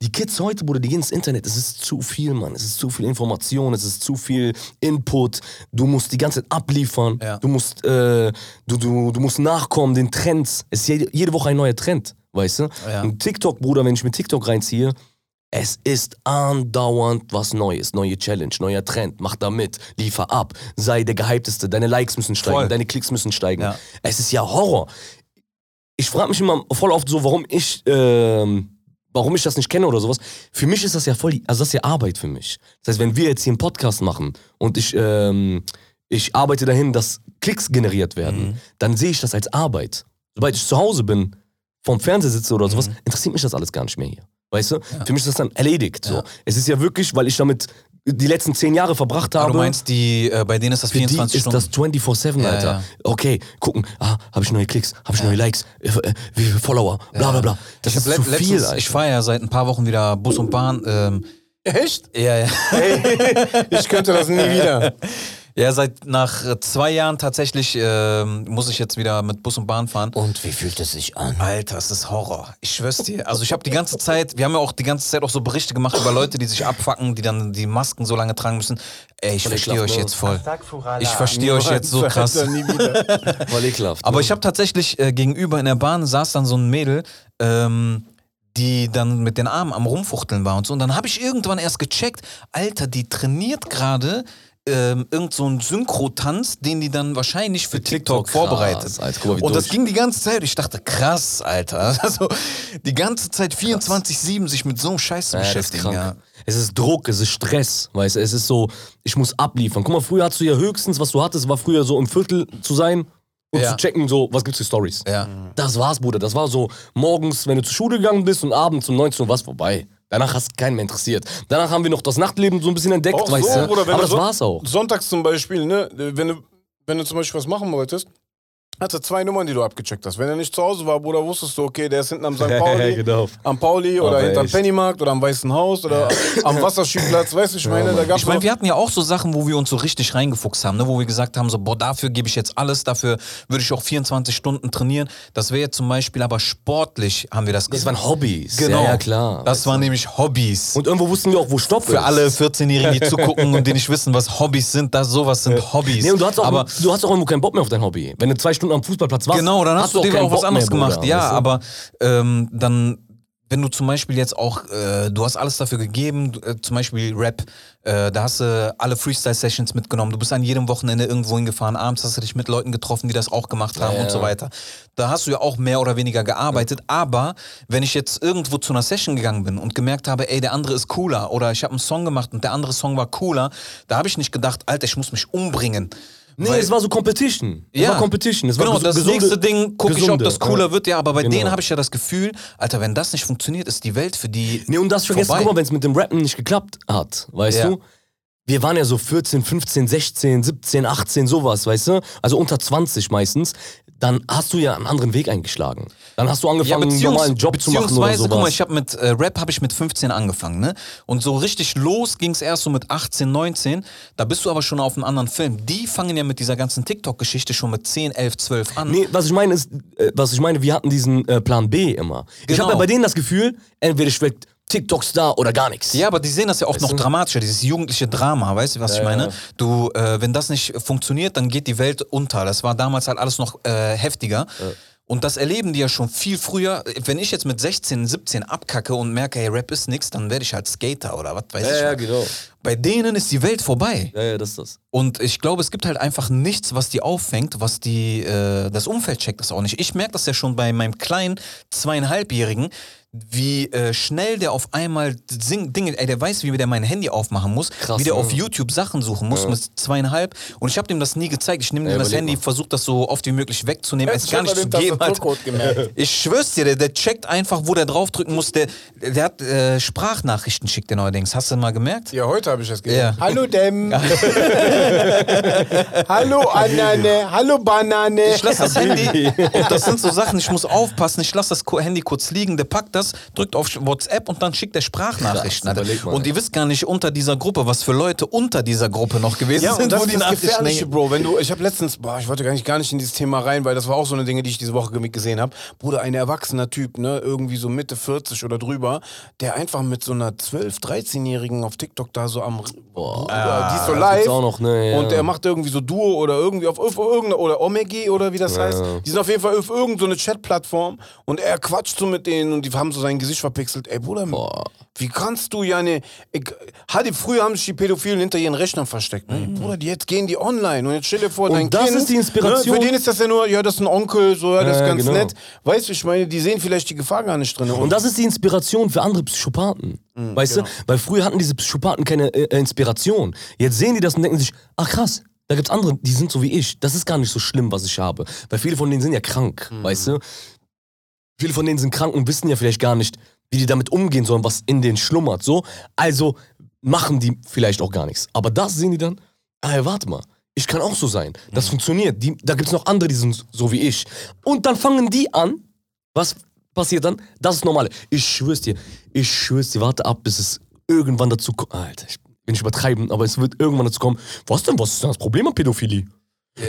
Die Kids heute, Bruder, die gehen ins Internet. Es ist zu viel, Mann. Es ist zu viel Information, es ist zu viel Input. Du musst die ganze Zeit abliefern. Ja. Du, musst, äh, du, du, du musst nachkommen den Trends. Es ist jede, jede Woche ein neuer Trend, weißt du? Ja. Und TikTok, Bruder, wenn ich mit TikTok reinziehe, es ist andauernd was Neues, neue Challenge, neuer Trend. Mach da mit, liefer ab, sei der Gehypteste, deine Likes müssen steigen, Voll. deine Klicks müssen steigen. Ja. Es ist ja Horror. Ich frage mich immer voll oft so, warum ich, ähm, warum ich das nicht kenne oder sowas. Für mich ist das ja voll, also das ist ja Arbeit für mich. Das heißt, wenn wir jetzt hier einen Podcast machen und ich, ähm, ich arbeite dahin, dass Klicks generiert werden, Mhm. dann sehe ich das als Arbeit. Sobald ich zu Hause bin, vorm Fernseher sitze oder Mhm. sowas, interessiert mich das alles gar nicht mehr hier. Weißt du? Für mich ist das dann erledigt. So. Es ist ja wirklich, weil ich damit die letzten zehn Jahre verbracht habe. Aber du meinst, die, äh, bei denen ist das Für die 24 ist Stunden. das 24-7, Ja, Alter. ja. Okay, gucken, ah, habe ich neue Klicks, habe ich neue Likes, äh, äh, wie viele Follower, bla bla bla. Das ich ist zu let- viel, letztens, Alter. ich fahre ja seit ein paar Wochen wieder Bus und Bahn. Ähm, Echt? ja, ja. Ich könnte das nie wieder. ja, seit nach äh, zwei Jahren tatsächlich ähm, muss ich jetzt wieder mit Bus und Bahn fahren. Und wie fühlt es sich an? Alter, es ist Horror. Ich schwör's dir. Also ich habe die ganze Zeit, wir haben ja auch die ganze Zeit auch so Berichte gemacht über Leute, die sich abfacken, die dann die Masken so lange tragen müssen. Ey, ich verstehe euch ne? jetzt voll. Ich verstehe euch jetzt so krass. Aber ne? ich habe tatsächlich äh, gegenüber in der Bahn saß dann so ein Mädel, ähm, die dann mit den Armen am Rumfuchteln war und so. Und dann habe ich irgendwann erst gecheckt, Alter, die trainiert gerade ähm, irgend so einen Synchro-Tanz, den die dann wahrscheinlich für TikTok, TikTok, vorbereitet. Alter, mal, und das durch. ging die ganze Zeit. Ich dachte, krass, Alter. Also die ganze Zeit 24-7 sich mit so einem Scheiß zu Ja, ist beschäftigen. Ja. Es ist Druck, es ist Stress, weißt du, es ist so, ich muss abliefern. Guck mal, früher hattest du ja höchstens, was du hattest, war früher so im Viertel zu sein und Ja. zu checken, so, was gibt's für Stories. Ja. Das war's, Bruder. Das war so morgens, wenn du zur Schule gegangen bist und abends um 19 Uhr war's vorbei. Danach hast keinen mehr interessiert. Danach haben wir noch das Nachtleben so ein bisschen entdeckt, Auch weißt so, du. Aber das so- war's auch. Sonntags zum Beispiel, ne? Wenn du, wenn du zum Beispiel was machen wolltest, Hatte zwei Nummern, die du abgecheckt hast. Wenn er nicht zu Hause war, Bruder, wusstest du, okay, der ist hinten am St. Pauli, Genau. am Pauli oder hinterm. Pennymarkt oder am Weißen Haus oder am Wasserskiplatz, weißt du, ich meine, da gab's Ich meine, wir hatten ja auch so Sachen, wo wir uns so richtig reingefuchst haben, ne? wo wir gesagt haben, so, boah, dafür gebe ich jetzt alles, dafür würde ich auch 24 Stunden trainieren. Das wäre jetzt zum Beispiel aber sportlich, haben wir das Das gesagt. waren Hobbys. Genau. Ja, ja klar. Das waren nämlich Hobbys. und irgendwo wussten wir auch, wo Stopp für ist. alle 14-Jährigen, die zugucken und die nicht wissen, was Hobbys sind, das sowas sind Hobbys. Nee, und du hast, auch, aber du hast auch irgendwo keinen Bock mehr auf dein Hobby. Wenn du zwei Stunden am Fußballplatz warst, Genau, dann hast, du dir keinen auch was anderes mehr, gemacht. Bruder, ja, weißt du? aber ähm, dann, wenn du zum Beispiel jetzt auch, äh, du hast alles dafür gegeben, du, äh, zum Beispiel Rap, äh, da hast du alle Freestyle-Sessions mitgenommen, du bist an jedem Wochenende irgendwo hingefahren, abends hast du dich mit Leuten getroffen, die das auch gemacht haben Ja, und so ja. weiter. Da hast du ja auch mehr oder weniger gearbeitet, aber wenn ich jetzt irgendwo zu einer Session gegangen bin und gemerkt habe, ey, der andere ist cooler oder ich habe einen Song gemacht und der andere Song war cooler, da habe ich nicht gedacht, Alter, ich muss mich umbringen. Nee, Weil- es war so Competition. Es war Competition. Es war genau, ges- das gesunde- nächste Ding, gucke ich, ob das cooler ja. wird. Ja, aber bei Genau. denen habe ich ja das Gefühl, Alter, wenn das nicht funktioniert, ist die Welt für die. Nee, und das vergessen, guck mal, wenn es mit dem Rappen nicht geklappt hat, weißt Ja. du? Wir waren ja so 14, 15, 16, 17, 18, sowas, weißt du? Also unter 20 meistens. Dann hast du ja einen anderen Weg eingeschlagen. Dann hast du ja, angefangen, einen beziehungs normalen Job zu machen oder beziehungsweise, sowas. guck mal, ich habe mit äh, Rap habe ich mit 15 angefangen, ne? Und so richtig los ging es erst so mit 18, 19. Da bist du aber schon auf einem anderen Film. Die fangen ja mit dieser ganzen TikTok-Geschichte schon mit 10, 11, 12 an. Nee, was ich meine ist, äh, was ich meine, wir hatten diesen äh, Plan B immer. Ich Genau. habe ja bei denen das Gefühl, entweder ich werd TikTok-Star oder gar nichts. Ja, aber die sehen das ja auch noch dramatischer, dieses jugendliche Drama, weißt du, was ich meine? ja. Du, äh, wenn das nicht funktioniert, dann geht die Welt unter. Das war damals halt alles noch äh, heftiger. Und das erleben die ja schon viel früher. Wenn ich jetzt mit 16, 17 abkacke und merke, hey, Rap ist nix, dann werde ich halt Skater oder was weiß Ja, ich. ja, was. genau. Bei denen ist die Welt vorbei. Ja, ja, das ist das. Und ich glaube, es gibt halt einfach nichts, was die auffängt, was die, äh, das Umfeld checkt das auch nicht. Ich merke das ja schon bei meinem kleinen zweieinhalbjährigen, wie äh, schnell der auf einmal sing, Dinge, ey, der weiß, wie der mein Handy aufmachen muss, Krass, wie der ja. auf YouTube Sachen suchen muss mit zweieinhalb. Und ich habe dem das nie gezeigt. Ich nehme Ja, dem das Handy, versuche das so oft wie möglich wegzunehmen, es Ich gar hab nicht zu den geben. Gemerkt. Ich schwör's dir, der, der checkt einfach, wo der draufdrücken muss. Der, der hat äh, Sprachnachrichten schickt der neuerdings. Hast du mal gemerkt? Ja, heute habe ich das gesehen. Ja. Hallo Dem. hallo Anane. Hallo Banane. Ich lasse das Handy und das sind so Sachen, ich muss aufpassen, ich lasse das Handy kurz liegen, der packt das, drückt auf WhatsApp und dann schickt der Sprachnachrichten. Krass, und ihr wisst gar nicht unter dieser Gruppe, was für Leute unter dieser Gruppe noch gewesen Ja, und sind, das wo ist das Gefährliche. Bro. Wenn du, ich habe letztens, boah, ich wollte gar nicht, gar nicht in dieses Thema rein, weil das war auch so eine Dinge, die ich diese Woche ge- gesehen habe. Bruder, ein erwachsener Typ, ne, irgendwie so Mitte 40 oder drüber, der einfach mit so einer 12-, 13-Jährigen auf TikTok da so am, Bruder, die ist so das live. noch, ne, ja. Und der macht irgendwie so Duo oder irgendwie auf, auf irgendeine, oder Omegi oder wie das heißt. Die sind auf jeden Fall auf irgendeine Chat-Plattform und er quatscht so mit denen und die haben so sein Gesicht verpixelt. Ey, Bruder, wie kannst du ja ne. Ich, hatte, früher haben sich die Pädophilen hinter ihren Rechnern versteckt. Ne? Bruder, die, jetzt gehen die online und jetzt stell dir vor, Und dein das Kind. ist die Inspiration. Ne, für den ist das ja nur, ja, das ist ein Onkel, so, ja, das ist Ja, ganz genau. nett. Weißt du, ich meine, die sehen vielleicht die Gefahr gar nicht drin. Und das ist die Inspiration für andere Psychopathen. Mhm, weißt genau. du? Weil früher hatten diese Psychopathen keine äh, Inspiration. Jetzt sehen die das und denken sich, ach krass, da gibt's andere, die sind so wie ich. Das ist gar nicht so schlimm, was ich habe. Weil viele von denen sind ja krank, Mhm. weißt du? Viele von denen sind krank und wissen ja vielleicht gar nicht, wie die damit umgehen sollen, was in denen schlummert. So, also machen die vielleicht auch gar nichts. Aber das sehen die dann, ah, warte mal. Ich kann auch so sein. Das Mhm. funktioniert. Die, da gibt's noch andere, die sind so wie ich. Und dann fangen die an, was passiert dann? Das ist normal. Ich schwör's dir, ich schwör's dir, warte ab, bis es irgendwann dazu kommt. Alter, ich will nicht übertreiben, aber es wird irgendwann dazu kommen. Was denn? Was ist denn das Problem an Pädophilie?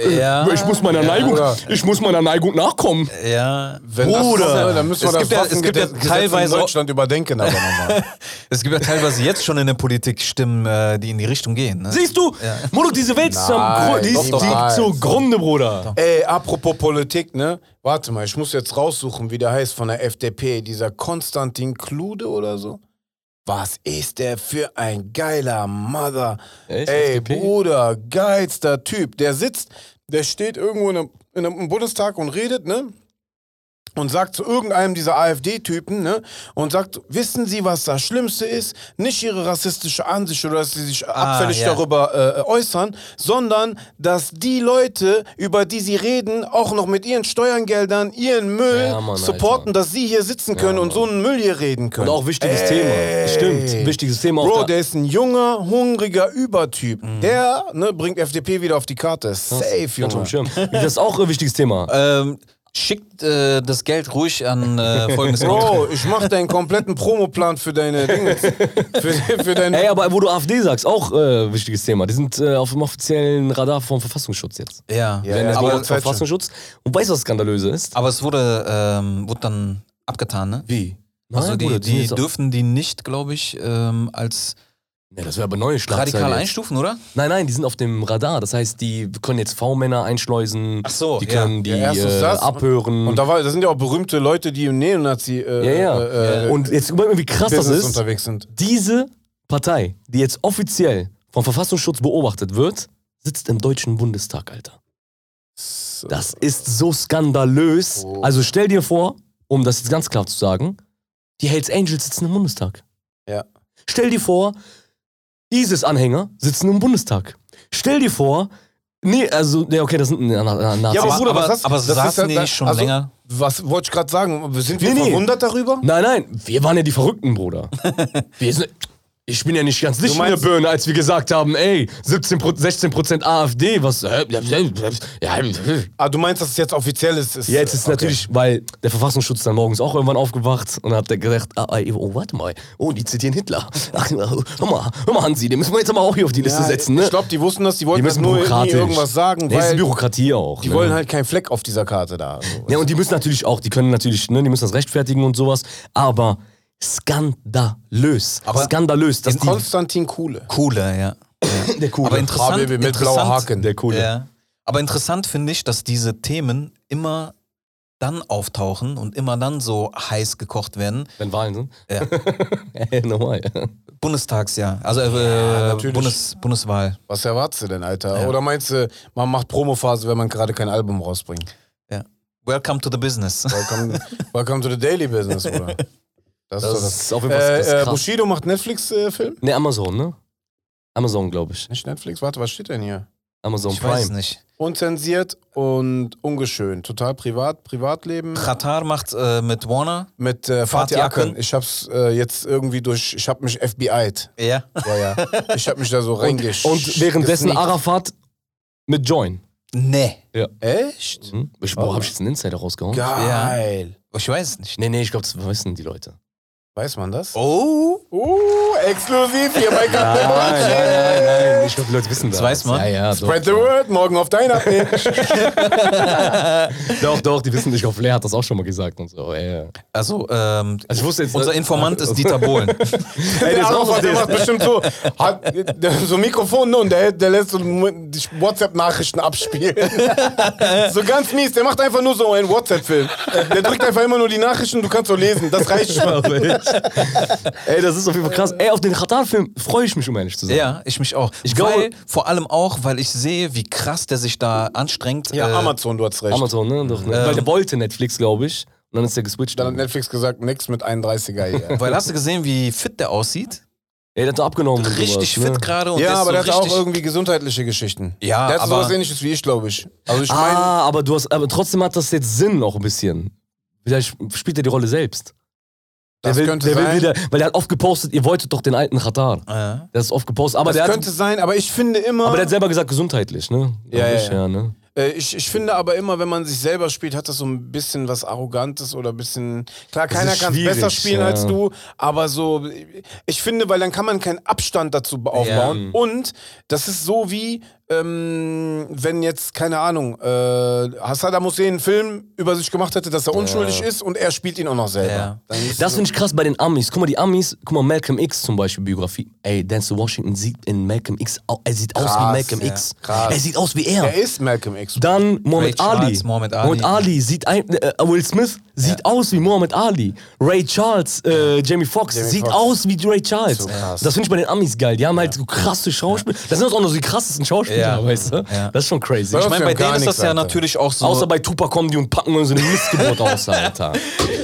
Ja, Ich muss meiner Neigung, Bruder. ich muss meiner Neigung nachkommen. ja. Wenn das Bruder. kommt, ne, dann müssen wir Es das gibt ja- es gibt ja teilweise in Deutschland überdenken, aber nochmal. Es gibt ja teilweise jetzt schon in der Politik Stimmen, äh, die in die Richtung gehen. Ne? Siehst du? Molo, diese Welt ist, zugrunde, Bruder. Ey, apropos Politik, ne? Warte mal, ich muss jetzt raussuchen, wie der heißt von der FDP. Dieser Konstantin Klude oder so. Was ist der für ein geiler Mother? Echt? Ey? Bruder, geilster Typ. Der sitzt, der steht irgendwo in einem, in einem, Bundestag und redet, ne? Und sagt zu irgendeinem dieser AfD-Typen, ne, und sagt, wissen Sie, was das Schlimmste ist? Nicht Ihre rassistische Ansicht oder dass Sie sich abfällig ja. darüber äh, äußern, sondern dass die Leute, über die Sie reden, auch noch mit ihren Steuergeldern ihren Müll Ja, Mann, supporten, Alter. dass Sie hier sitzen können und so einen Müll hier reden können. Und auch wichtiges Ey. Thema. Stimmt, wichtiges Thema. Bro, der ist ein junger, hungriger Übertyp. Der ne, bringt FDP wieder auf die Karte. Safe, Ganz Junge. Schirm. Das ist auch ein wichtiges Thema. Ähm, schickt äh, das Geld ruhig an äh, folgendes Bro, ich mach deinen kompletten Promoplan für deine Dinge. Für, für deine. Ey, aber wo du AfD sagst, auch äh, wichtiges Thema. Die sind äh, auf dem offiziellen Radar vom Verfassungsschutz jetzt. Ja, Ja, Wenn ja, es aber. Verfassungsschutz. Und weißt du, was skandalöse ist? aber es wurde, ähm, wurde dann abgetan, ne? Wie? Also die, Bruder, die jetzt- dürfen die nicht, glaube ich, ähm, als Ja, das wäre aber neue Schlagzeile. radikal jetzt. einstufen, oder? Nein, nein, die sind auf dem Radar. Das heißt, die können jetzt V-Männer einschleusen. Ach so, Die ja. können die Ja, äh, das. abhören. Und da, war, da sind ja auch berühmte Leute, die im Neonazi äh, ja, ja. äh, äh, Und jetzt überleg mal, wie krass das Business ist. unterwegs sind. Diese Partei, die jetzt offiziell vom Verfassungsschutz beobachtet wird, sitzt im Deutschen Bundestag, Alter. Das ist so skandalös. Oh. Also stell dir vor, um das jetzt ganz klar zu sagen, die Hells Angels sitzen im Bundestag. Ja. Stell dir vor, ISIS-Anhänger sitzen im Bundestag. Stell dir vor, nee, also, nee, okay, das sind Na- Na- Nazis. Ja, aber, Bruder, aber- was hast, aber das saßen ist ja die da- nicht schon also, länger? Was wollte ich gerade sagen? Sind wir Nee, nee. verwundert darüber? Nein, nein, wir waren ja die Verrückten, Bruder. wir sind, ich bin ja nicht ganz Licht in der Birne, als wir gesagt haben, ey, 17, 16% AfD, was, äh, ja, Ah, du meinst, dass es jetzt offiziell ist? ist Jetzt ist okay. natürlich, weil der Verfassungsschutz dann morgens auch irgendwann aufgewacht und hat gesagt, ah, ey, oh, warte mal, oh, die zitieren Hitler. Ach, hör mal, hör mal, Hansi, den müssen wir jetzt aber auch hier auf die Liste Ja, setzen, ne? Ich glaube, die wussten das, die die wollten das müssen nur nie bürokratisch. irgendwas sagen, Nee, das ist weil Bürokratie auch. die ne? wollen halt keinen Fleck auf dieser Karte da. So. Ja, und die müssen natürlich auch, die können natürlich, ne, die müssen das rechtfertigen und sowas, aber skandalös. Aber skandalös, dass Konstantin Kuhle. Cooler, ja. der coole, Aber interessant, HBB mit blauer interessant, Haken. der coole. Ja. Aber interessant finde ich, dass diese Themen immer dann auftauchen und immer dann so heiß gekocht werden. Wenn Wahlen sind. Ja. Ey, normal. Bundestagsjahr, also äh, natürlich. Bundes, Bundeswahl. Was erwartest du denn, Alter? Ja. Oder meinst du, man macht Promophase, wenn man gerade kein Album rausbringt? Welcome to the business. Welcome, welcome to the daily business, Bruder. Das, Das ist ist auf jeden Fall Äh, äh, krass. Bushido macht Netflix-Film? Ne, Amazon, ne? Amazon, glaube ich. Nicht Netflix? Warte, was steht denn hier? Amazon Ich weiß Prime. nicht. Unzensiert und ungeschönt. Total privat, Privatleben. Qatar macht äh, mit Warner. Mit äh, Fatih Fatih Akin. Ich hab's äh, jetzt irgendwie durch, ich hab mich FBI'd. Ja. Ja, ja. Ich hab mich da so reingesch... Und währenddessen gesneakt. Arafat mit Join. Nee. Echt? Hm? Ich, boah, hab ich jetzt einen Insider rausgehauen? Geil. Ich weiß es nicht. Nee, nee, ich glaube, das wissen die Leute. Weiß man das? Oh. Uh, exklusiv hier bei Nein, nein, nein, nein. Ich glaube, die Leute wissen das. Das weiß man. Ja, ja, doch. Spread the word, morgen auf deiner Page. Doch, doch, die wissen nicht. Ich glaube, Flair hat das auch schon mal gesagt und so. Ey, Also, ähm, Also ich wusste jetzt- unser Informant ist Dieter Bohlen. Der, ist auch Arafat, der macht bestimmt so, hat der, so ein Mikrofon ne, und der, der lässt so die WhatsApp-Nachrichten abspielen. so ganz mies, der macht einfach nur so einen WhatsApp-Film. Der drückt einfach immer nur die Nachrichten, du kannst so lesen, das reicht schon. Ey, das ist auf jeden Fall krass. Ey, auf den Qatar-Film freue ich mich, um ehrlich zu sein. ja, ich mich auch. Ich glaube- vor allem auch, weil ich sehe, wie krass der sich da anstrengt. Ja, äh, Amazon, du hast recht. Amazon, ne? Doch, ne? Weil der wollte Netflix, glaube ich. Und dann ist der geswitcht. Dann hat Netflix gesagt, nix mit 31er hier. Weil hast du gesehen, wie fit der aussieht? Ey, der hat da abgenommen. Richtig sowas, fit ne? gerade. und Ja, aber so der hat auch irgendwie gesundheitliche Geschichten. Ja, der hat aber- sowas ähnliches wie ich, glaube ich. Also ich Ah, aber du hast, aber trotzdem hat das jetzt Sinn noch ein bisschen. Vielleicht spielt er die Rolle selbst. Das der will, könnte der sein. Wieder, weil der hat oft gepostet, ihr wolltet doch den alten Qatar. Ja. Der ist oft gepostet, aber das der hat, könnte sein, aber ich finde immer. aber der hat selber gesagt gesundheitlich, ne? Ja, ja, ich, ja. ne? Äh, Ich, ich finde aber immer, wenn man sich selber spielt, hat das so ein bisschen was Arrogantes oder ein bisschen. Klar, Das keiner kann es besser spielen ja. als du, aber so. Ich finde, weil dann kann man keinen Abstand dazu aufbauen. Und das ist so wie, ähm, wenn jetzt, keine Ahnung, äh, Saddam Hussein einen Film über sich gemacht hätte, dass er unschuldig ist und er spielt ihn auch noch selber. Ja. Das finde ich krass bei den Amis. Guck mal, die Amis, guck mal, Malcolm X zum Beispiel, Biografie. Ey, Denzel Washington sieht in Malcolm X, er sieht aus Krass, wie Malcolm ja. X. Krass. Er sieht aus wie er. er ist Malcolm X. Dann Muhammad Ray Ali. Charles, Muhammad Ali. Ali sieht ein, äh, Will Smith sieht aus wie Muhammad Ali. Ray Charles, äh, Jamie Foxx sieht aus wie Ray Charles. So. Das finde ich bei den Amis geil. Die haben halt so krasse Schauspieler. Das sind auch noch so die krassesten Schauspieler. Ja. weißt du? Ja. Das ist schon crazy. Ich meine, bei denen ist das nichts, ja Alter. natürlich auch so. Außer bei Tupac kommen die und packen uns so eine Missgeburt aus, Alter.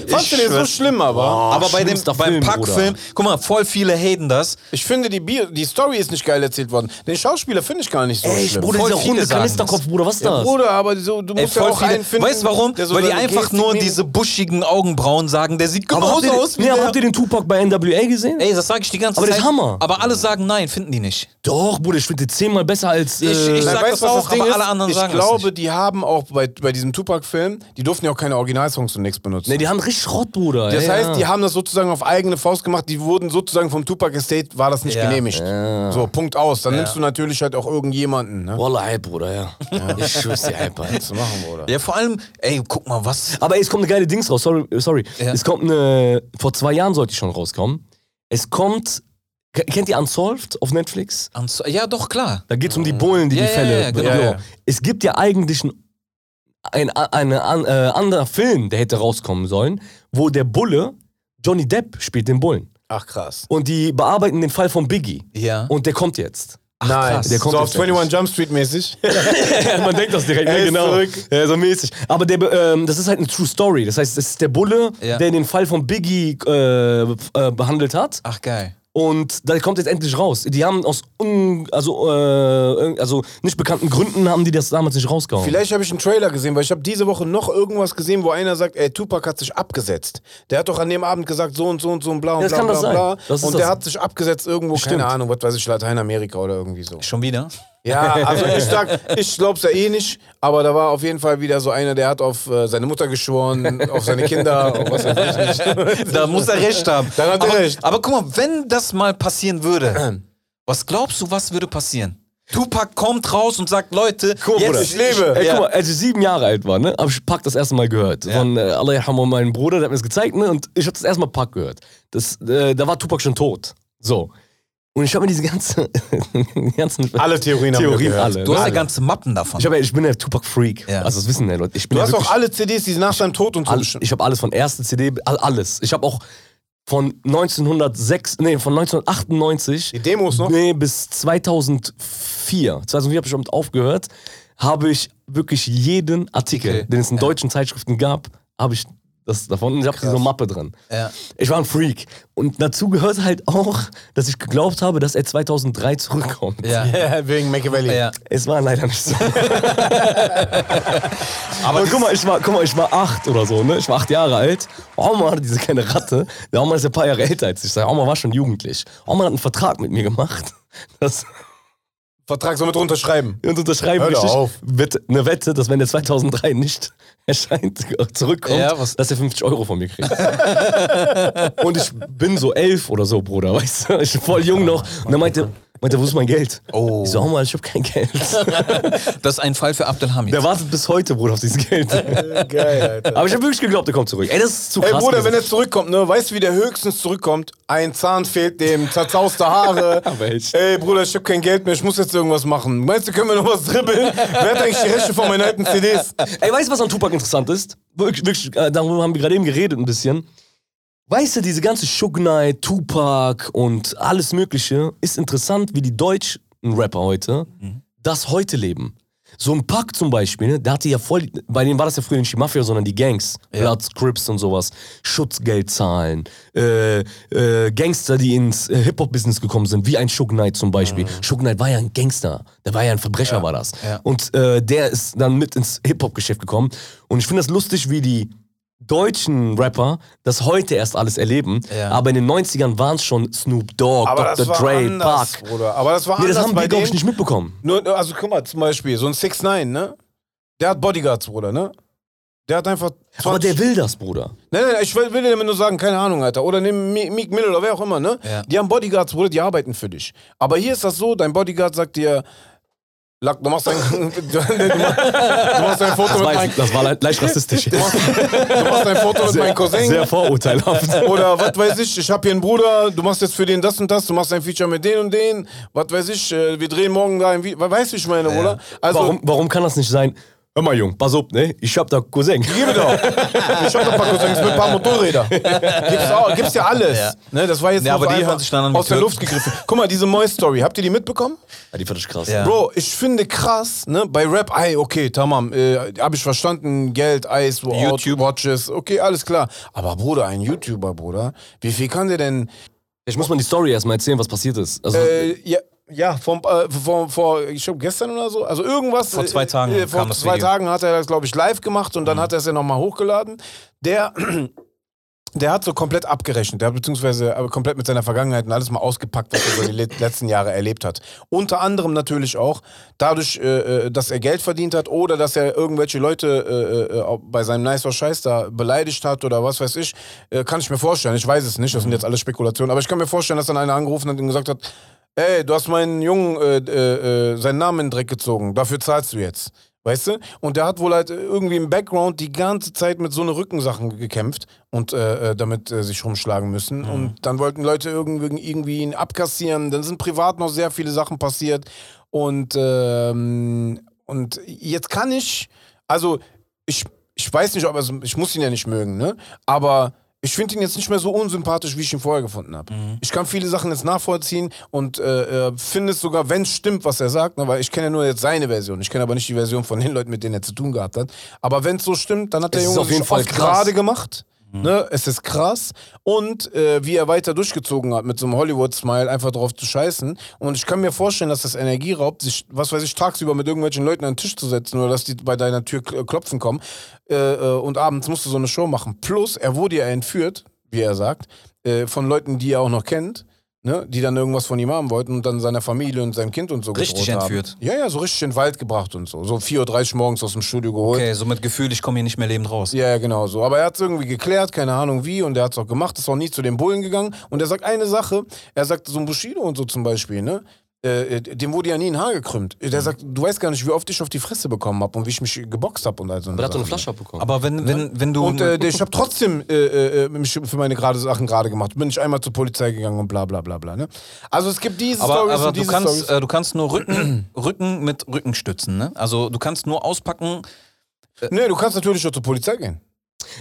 Fandst du den so schlimm, aber? aber bei dem beim Film, Pack-Film, guck mal, voll viele haten das. Ich finde, die, Bier, die Story ist nicht geil erzählt worden. Den Schauspieler finde ich gar nicht so Ey, schlimm. Bruder, Voll dieser viele runde Kanisterkopf, Bruder, was ist ja, das? Bruder, aber so, du Ey, musst ja voll auch viele, einen finden. weißt du warum? so Weil die einfach nur nehmen- diese buschigen Augenbrauen sagen, der sieht aber genauso aus wie nee, aber der. habt ihr den Tupac bei NWA gesehen? Ey, das sage ich die ganze Aber Zeit. das ist Hammer. Aber alle sagen nein, finden die nicht. Doch, Bruder, ich finde den zehnmal besser als. Ich- äh, ich sag weißt das auch, aber alle anderen ich sagen das glaube, die haben auch bei, bei diesem Tupac-Film, die durften ja auch keine Originalsongs und nichts benutzen. nee, die haben richtig Schrott, Bruder. das ja, heißt, ja. die haben das sozusagen auf eigene Faust gemacht, die wurden sozusagen vom Tupac Estate, war das nicht Ja. genehmigt. So, Punkt aus. Dann nimmst du natürlich halt auch irgendjemanden. Ne? Wallah, Hype, Bruder, ja. Ich schwör's dir, Alter. Was machen, Bruder? Ja, vor allem, ey, guck mal, was. Aber ey, es kommt eine geile Dings raus, sorry. äh, sorry. Ja. Es kommt eine, vor zwei Jahren sollte ich schon rauskommen. Es kommt, kennt ihr Unsolved auf Netflix? Ans- Ja, doch, klar. Da geht es um die Bullen, die Ja, die ja, Fälle. ja, genau. Ja, ja. Es gibt ja eigentlich ein, ein, ein, ein äh, anderer Film, der hätte rauskommen sollen, wo der Bulle, Johnny Depp, spielt den Bullen. Ach, krass. Und die bearbeiten den Fall von Biggie. Ja. Und der kommt jetzt. Nein, krass. Der kommt so auf jetzt 21 Jump Street mäßig. Man denkt das direkt, ne, genau. zurück. Ja, so mäßig. Aber der, ähm, das ist halt eine True Story. Das heißt, es ist der Bulle, Ja. der den Fall von Biggie äh, äh, behandelt hat. Ach, geil. Und da kommt jetzt endlich raus. Die haben aus un, also, äh, also nicht bekannten Gründen haben die das damals nicht rausgehauen. Vielleicht habe ich einen Trailer gesehen, weil ich habe diese Woche noch irgendwas gesehen, wo einer sagt, ey, Tupac hat sich abgesetzt. Der hat doch an dem Abend gesagt, so und so und so und bla und Ja, bla, kann bla, das sein. bla. Und das. der hat sich abgesetzt irgendwo, Stimmt. keine Ahnung, was weiß ich, Lateinamerika oder irgendwie so. Schon wieder? Ja, also ich sag, ich glaub's ja eh nicht, aber da war auf jeden Fall wieder so einer, der hat auf äh, seine Mutter geschworen, auf seine Kinder, auf was weiß ich nicht. Da muss er recht haben. Dann hat er aber, recht. Aber guck mal, wenn das mal passieren würde, was glaubst du, was würde passieren? Tupac kommt raus und sagt, Leute, Guck mal, Bruder. ich lebe. Ey, Ja. guck mal, als ich sieben Jahre alt war, ne, hab ich Pack das erste Mal gehört. Von äh, Allah meinem Bruder, der hat mir das gezeigt, ne, und ich hab das erste Mal Pack gehört. Das, äh, da war Tupac schon tot. So. Und ich habe mir diese ganze, ganzen Alle Theorien haben wir Theorien alle. Du hast ja ganze Mappen davon. Ich, hab, ja- ich bin der Tupac-Freak. Ja. Also das wissen ja Leute. Ich bin Du ja hast wirklich auch alle CDs, die nach seinem Tod und so. all, ich habe alles von erste CD, all- alles. Ich habe auch von 1906, nee, von 1998 Die Demos noch? Nee, bis 2004. 2004 habe ich damit aufgehört. Habe ich wirklich jeden Artikel, Okay. den es in Ja. deutschen Zeitschriften gab, habe ich das davon. Und ich habe diese Mappe drin. Ja. Ich war ein Freak. Und dazu gehört halt auch, dass ich geglaubt habe, dass er 2003 zurückkommt. Ja. Ja, wegen Machiavelli. ja. Es war leider nicht so. Aber guck mal, ich war, guck mal, ich war acht oder so, ne? Ich war acht Jahre alt. Oma hatte diese kleine Ratte. Der Oma ist ein paar Jahre älter als ich. Oma war schon jugendlich. Oma hat einen Vertrag mit mir gemacht. Das, Vertrag somit unterschreiben. und unterschreiben Hör doch richtig auf. Wette, eine Wette, dass wenn der 2003 nicht erscheint, zurückkommt, Ja, was- dass er 50 Euro von mir kriegt. und ich bin so elf oder so, Bruder, weißt du? Ich bin voll jung noch. Und dann meinte, meinte, wo ist mein Geld? Oh. Ich so, Oma, ich hab kein Geld. Das ist ein Fall für Abdelhamid. Der wartet bis heute, Bruder, auf dieses Geld. Geil, Alter. Aber ich habe wirklich geglaubt, er kommt zurück. Ey, das ist zu krass. Ey Bruder, wenn er zurückkommt, ne, weißt du, wie der höchstens zurückkommt? Ein Zahn fehlt dem, zerzauste Haare. Aber echt. Ey Bruder, ich hab kein Geld mehr, ich muss jetzt irgendwas machen. Meinst du, können wir noch was dribbeln? Wer hat eigentlich die Rechte von meinen alten CDs? Ey, weißt du, was an Tupac interessant ist? Wirklich, wirklich äh, darüber haben wir gerade eben geredet ein bisschen. Weißt du, diese ganze Suge Knight, Tupac und alles Mögliche ist interessant, wie die deutschen Rapper heute das heute leben. So ein Pack zum Beispiel, ne, der hatte ja voll, bei denen war das ja früher nicht die Mafia, sondern die Gangs. Bloods, Crips und sowas. Schutzgeld zahlen. Äh, äh, Gangster, die ins äh, Hip-Hop-Business gekommen sind, wie ein Suge Knight zum Beispiel. Suge Knight war ja ein Gangster. Der war ja ein Verbrecher, war das. ja. Und äh, der ist dann mit ins Hip-Hop-Geschäft gekommen. Und ich finde das lustig, wie die deutschen Rapper das heute erst alles erleben. Ja. Aber in den 90ern waren es schon Snoop Dogg, Aber Dr. Dre, anders, Pac. Bruder. Aber das war Nee, das anders haben wir, glaube ich, nicht mitbekommen. Nur, also guck mal, zum Beispiel, so ein 6 9 ne? Der hat Bodyguards, Bruder, ne? Der hat einfach. 20 Aber der will das, Bruder. Nein, nein, ich will, will dir damit nur sagen, keine Ahnung, Alter. Oder nimm Meek Mill oder wer auch immer, ne? Ja. Die haben Bodyguards, Bruder, die arbeiten für dich. Aber hier ist das so, dein Bodyguard sagt dir, Lack, du machst ein, du, machst, ein Foto Das, mit meinem, das war le- leicht rassistisch. du machst, du machst ein Foto mit meinem Cousin. Sehr vorurteilhaft. Oder was weiß ich, ich hab hier einen Bruder, du machst jetzt für den das und das, du machst ein Feature mit den und den, was weiß ich, äh, wir drehen morgen da ein Video, weißt du, wie ich meine, oder? Also, warum, warum kann das nicht sein? Hör mal, Jung, pass auf, ne? Ich hab da Cousin. Gib doch. Ich hab doch ein paar Cousins mit ein paar Motorräder. Gibt's, auch, gibt's ja alles. Ja. Ne, das war jetzt Ja, aber die hören sich dann an aus der. Luft gegriffen. Guck mal, diese Moist-Story, habt ihr die mitbekommen? Ja, die fand ich krass. Ja. Bro, ich finde krass, ne, bei Rap, ey, okay, tamam, äh, hab ich verstanden, Geld, Eis, YouTube. Watches, okay, alles klar. Aber Bruder, ein YouTuber, Bruder, wie viel kann der denn, Ich muss mal die Story erstmal erzählen, was passiert ist. Also, äh, ja, ja, vom, äh, vor, vor, ich glaube gestern oder so, also irgendwas. Vor zwei Tagen Äh, vor zwei Video. Tagen hat er das, glaube ich, live gemacht und dann hat er es ja nochmal hochgeladen. Der, der hat so komplett abgerechnet, der hat beziehungsweise äh, komplett mit seiner Vergangenheit und alles mal ausgepackt, was er über die le- letzten Jahre erlebt hat. Unter anderem natürlich auch dadurch, äh, äh, dass er Geld verdient hat oder dass er irgendwelche Leute äh, äh, bei seinem Nice or Scheiß da beleidigt hat oder was weiß ich, äh, kann ich mir vorstellen. Ich weiß es nicht, das sind jetzt alles Spekulationen, aber ich kann mir vorstellen, dass dann einer angerufen hat und gesagt hat, ey, du hast meinen Jungen äh, äh, äh, seinen Namen in den Dreck gezogen, dafür zahlst du jetzt. Weißt du? Und der hat wohl halt irgendwie im Background die ganze Zeit mit so eine Rückensachen gekämpft und äh, äh, damit äh, sich rumschlagen müssen. Mhm. Und dann wollten Leute irgendwie, irgendwie ihn abkassieren. Dann sind privat noch sehr viele Sachen passiert. Und, ähm, und jetzt kann ich, also ich, ich weiß nicht, ob also ich muss ihn ja nicht mögen, ne? Aber ich finde ihn jetzt nicht mehr so unsympathisch, wie ich ihn vorher gefunden habe. Ich kann viele Sachen jetzt nachvollziehen und äh, äh, finde es sogar, wenn es stimmt, was er sagt, ne, weil ich kenne ja nur jetzt seine Version. Ich kenne aber nicht die Version von den Leuten, mit denen er zu tun gehabt hat. Aber wenn es so stimmt, dann hat der Es Junge auf jeden sich Fall gerade gemacht. Ne, es ist krass. Und äh, wie er weiter durchgezogen hat, mit so einem Hollywood-Smile einfach drauf zu scheißen. Und ich kann mir vorstellen, dass das Energie raubt, sich, was weiß ich, tagsüber mit irgendwelchen Leuten an den Tisch zu setzen oder dass die bei deiner Tür kl- klopfen kommen. Äh, äh, und abends musst du so eine Show machen. Plus, er wurde ja entführt, wie er sagt, äh, von Leuten, die er auch noch kennt. Ne, die dann irgendwas von ihm haben wollten und dann seiner Familie und seinem Kind und so Richtig entführt? Haben. Ja, ja, so richtig in den Wald gebracht und so. So 4.30 Uhr morgens aus dem Studio geholt. Okay, so mit Gefühl, ich komme hier nicht mehr lebend raus. Ja, ja, genau so. Aber er hat es irgendwie geklärt, keine Ahnung wie, und er hat es auch gemacht, ist auch nie zu den Bullen gegangen. Und er sagt eine Sache, er sagt so ein Bushido und so zum Beispiel, ne? Äh, dem wurde ja nie ein Haar gekrümmt. Der sagt, du weißt gar nicht, wie oft ich auf die Fresse bekommen habe und wie ich mich geboxt habe und all so aber hat so eine. Flasche abbekommen. Aber wenn, wenn, wenn du. Und äh, der- ich habe trotzdem äh, äh, mich für meine gerade Sachen gerade gemacht. Bin ich einmal zur Polizei gegangen und bla bla bla bla. Ne? Also es gibt diese aber Stories aber und du, diese kannst, Stories. äh, du kannst nur Rücken, Rücken mit Rücken stützen, ne? Also du kannst nur auspacken. nee, du kannst natürlich auch zur Polizei gehen.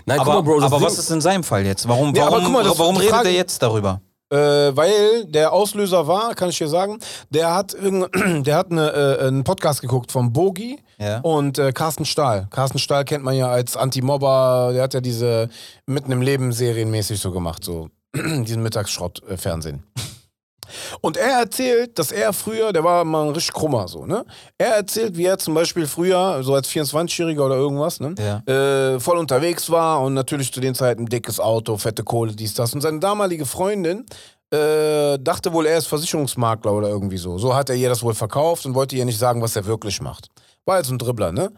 Nein, Aber, guck mal, Bro, aber was ist in seinem Fall jetzt? Warum, Nee, aber warum, guck mal, warum redet Frage- er jetzt darüber? Äh, weil der Auslöser war, kann ich dir sagen, der hat, der hat eine, äh, einen Podcast geguckt von Bogi Ja. und äh, Carsten Stahl. Carsten Stahl kennt man ja als Anti-Mobber, der hat ja diese mitten im Leben serienmäßig so gemacht, so diesen Mittagsschrott-Fernsehen. Und er erzählt, dass er früher, der war mal ein richtig krummer so, ne? Er erzählt, wie er zum Beispiel früher, so als 24-Jähriger oder irgendwas, ne? Ja. Äh, voll unterwegs war und natürlich zu den Zeiten dickes Auto, fette Kohle, dies, das. Und seine damalige Freundin äh, dachte wohl, er ist Versicherungsmakler oder irgendwie so. So hat er ihr das wohl verkauft und wollte ihr nicht sagen, was er wirklich macht. War so ein Dribbler, ne?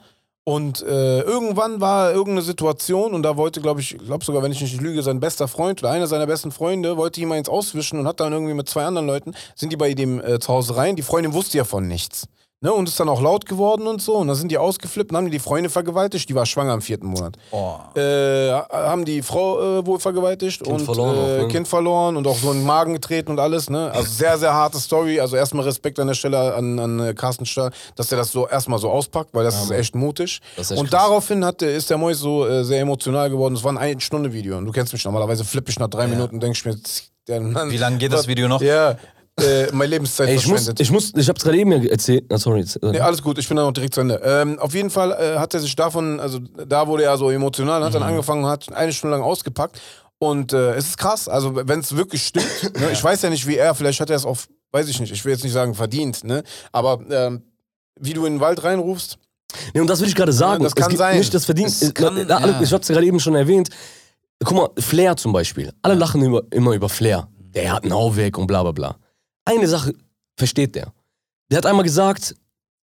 Und äh, irgendwann war irgendeine Situation und da wollte, glaube ich, glaube sogar, wenn ich nicht lüge, sein bester Freund oder einer seiner besten Freunde wollte ihm eins auswischen und hat dann irgendwie mit zwei anderen Leuten, sind die bei dem äh, zu Hause rein. Die Freundin wusste ja von nichts. Ne, und ist dann auch laut geworden und so. Und dann sind die ausgeflippt und haben die die Freundin vergewaltigt. Die war schwanger im vierten Monat. Oh. Äh, haben die Frau äh, wohl vergewaltigt und verloren auch, äh, ne? Kind verloren und auch so in den Magen getreten und alles. Ne? Also sehr, sehr harte Story. Also erstmal Respekt an der Stelle an, an äh, Carsten Stahl, dass er das so erstmal so auspackt, weil das ist echt mutig. Ist echt und krass. daraufhin hat, ist der Mois so äh, sehr emotional geworden. Es war ein Ein-Stunde-Video. Und du kennst mich normalerweise, flippe ich nach drei Minuten und denke ich mir, Mann, Wie lange geht das Video noch? Ja, äh, meine Lebenszeit Ey, ich muss, verschwendet. ich muss, ich hab's gerade eben ja erzählt. Na, sorry. äh, Nee, alles gut, ich bin dann noch direkt zu Ende. Ähm, auf jeden Fall äh, hat er sich davon, also da wurde er so emotional, hat dann Mhm. angefangen, hat eine Stunde lang ausgepackt. Und äh, es ist krass, also wenn es wirklich stimmt, ne, ich weiß ja nicht, wie er, vielleicht hat er es auch, weiß ich nicht, ich will jetzt nicht sagen verdient, ne? aber ähm, wie du in den Wald reinrufst, Nee, und das will ich gerade sagen. das kann sein. Nicht das verdient. Es kann, äh, alle- ja. Ich hab's gerade eben schon erwähnt. Guck mal, Flair zum Beispiel. Alle lachen über, immer über Flair. Der hat einen Hau weg und bla bla bla. Eine Sache versteht der. Der hat einmal gesagt,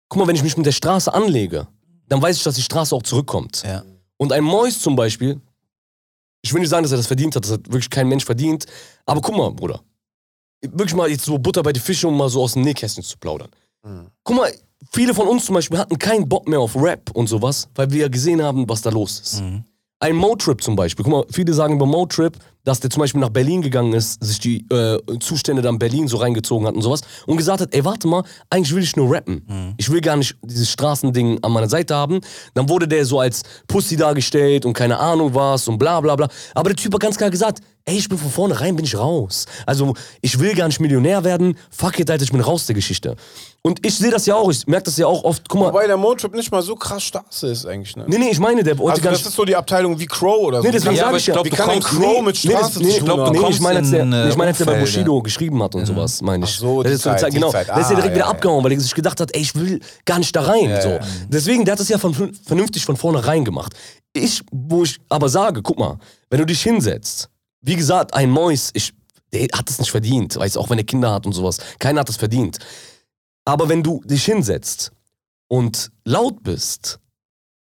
guck mal, wenn ich mich mit der Straße anlege, dann weiß ich, dass die Straße auch zurückkommt. Ja. Und ein Mois zum Beispiel, ich will nicht sagen, dass er das verdient hat, das hat wirklich kein Mensch verdient, aber guck mal, Bruder. Wirklich mal jetzt so Butter bei die Fische, um mal so aus dem Nähkästchen zu plaudern. Guck mal, viele von uns zum Beispiel hatten keinen Bock mehr auf Rap und sowas, weil wir ja gesehen haben, was da los ist. Ein Motrip zum Beispiel. Guck mal, viele sagen über Motrip, dass der zum Beispiel nach Berlin gegangen ist, sich die äh, Zustände da in Berlin so reingezogen hat und sowas und gesagt hat, ey, warte mal, eigentlich will ich nur rappen. Ich will gar nicht dieses Straßending an meiner Seite haben. Dann wurde der so als Pussy dargestellt und keine Ahnung was und bla bla bla. Aber der Typ hat ganz klar gesagt, ey, ich bin von vornherein, bin ich raus. Also, ich will gar nicht Millionär werden. Fuck it, Alter, ich bin raus der Geschichte. Und ich sehe das ja auch, ich merke das ja auch oft. Guck mal, Wobei der Motrip nicht mal so krass Straße ist eigentlich, ne? nee, nee, ich meine, der wollte Also gar das nicht... ist so die Abteilung wie Crow oder so. Nee, deswegen Ja, sage ich ich ja. glaub, wie du kann ein Crow mit Nee, das, Straße nee, zu ich tun glaub, nee, kommst ich meine, als der, äh, ich meine, als der bei. Bushido geschrieben hat und sowas, meine ich. Ach so, die ist, so Zeit, Zeit, die genau, Zeit. der ist ja Ah, direkt wieder ja, ja. abgehauen, weil er sich gedacht hat, ey, ich will gar nicht da rein. so. ja. Deswegen, der hat das ja von, vernünftig von vornherein gemacht. Ich, wo ich aber sage, guck mal, wenn du dich hinsetzt, wie gesagt, ein Mois, ich, der hat es nicht verdient, weißt du, auch wenn er Kinder hat und sowas. Keiner hat es verdient. Aber wenn du dich hinsetzt und laut bist,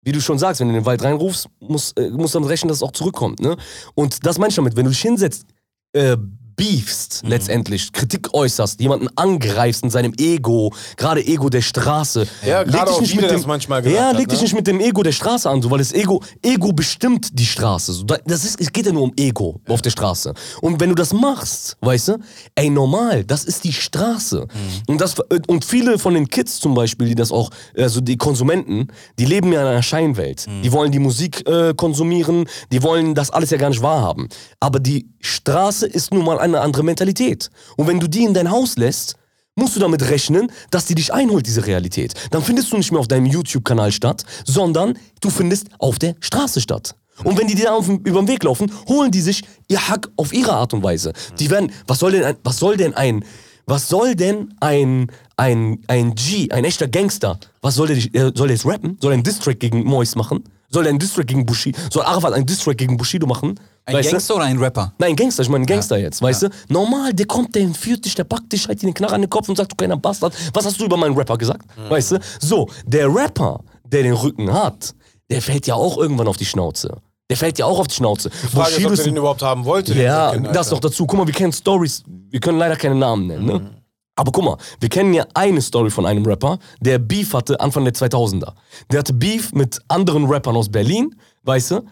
wie du schon sagst, wenn du in den Wald reinrufst, musst, äh, musst du damit rechnen, dass es auch zurückkommt. Ne? Und das meine ich damit, wenn du dich hinsetzt, äh, beefst Mhm. letztendlich, Kritik äußerst, jemanden angreifst in seinem Ego, gerade Ego der Straße. Ja, leg dich nicht mit dem, manchmal gesagt Ja, hat, leg dich ne? nicht mit dem Ego der Straße an, so, weil das Ego, Ego bestimmt die Straße. Das ist, es geht ja nur um Ego auf der Straße. Und wenn du das machst, weißt du, ey, normal, das ist die Straße. Und, das, und viele von den Kids zum Beispiel, die das auch, also die Konsumenten, die leben ja in einer Scheinwelt. Die wollen die Musik äh, konsumieren, die wollen das alles ja gar nicht wahrhaben. Aber die Straße ist nun mal eine andere Mentalität. Und wenn du die in dein Haus lässt, musst du damit rechnen, dass die dich einholt, diese Realität. Dann findest du nicht mehr auf deinem YouTube-Kanal statt, sondern du findest auf der Straße statt. Und wenn die dir auf, über den Weg laufen, holen die sich ihr Hack auf ihre Art und Weise. Die werden, was soll denn ein, was soll denn ein, was soll denn ein, ein, ein G, ein echter Gangster, was soll der, äh, soll der jetzt rappen? Soll er einen Distrack gegen Mois machen? Soll er einen Distrack gegen Bushido, soll Arafat einen Distrack gegen Bushido machen? Ein Weißt? Gangster oder ein Rapper? Nein, Gangster, ich meine Gangster jetzt, weißt du? Normal, der kommt, der entführt dich, der packt dich, halt dir den Knarre an den Kopf und sagt, du kleiner Bastard, was hast du über meinen Rapper gesagt? Weißt du? So, der Rapper, der den Rücken hat, der fällt ja auch irgendwann auf die Schnauze. Der fällt ja auch auf die Schnauze. Die Frage ist, Bushido ob ist der ein- den überhaupt haben wollte. ja, Kind, das noch dazu. Guck mal, wir kennen Stories, wir können leider keine Namen nennen, ne? Aber guck mal, wir kennen ja eine Story von einem Rapper, der Beef hatte Anfang der 2000er. Der hatte Beef mit anderen Rappern aus Berlin, weißt du?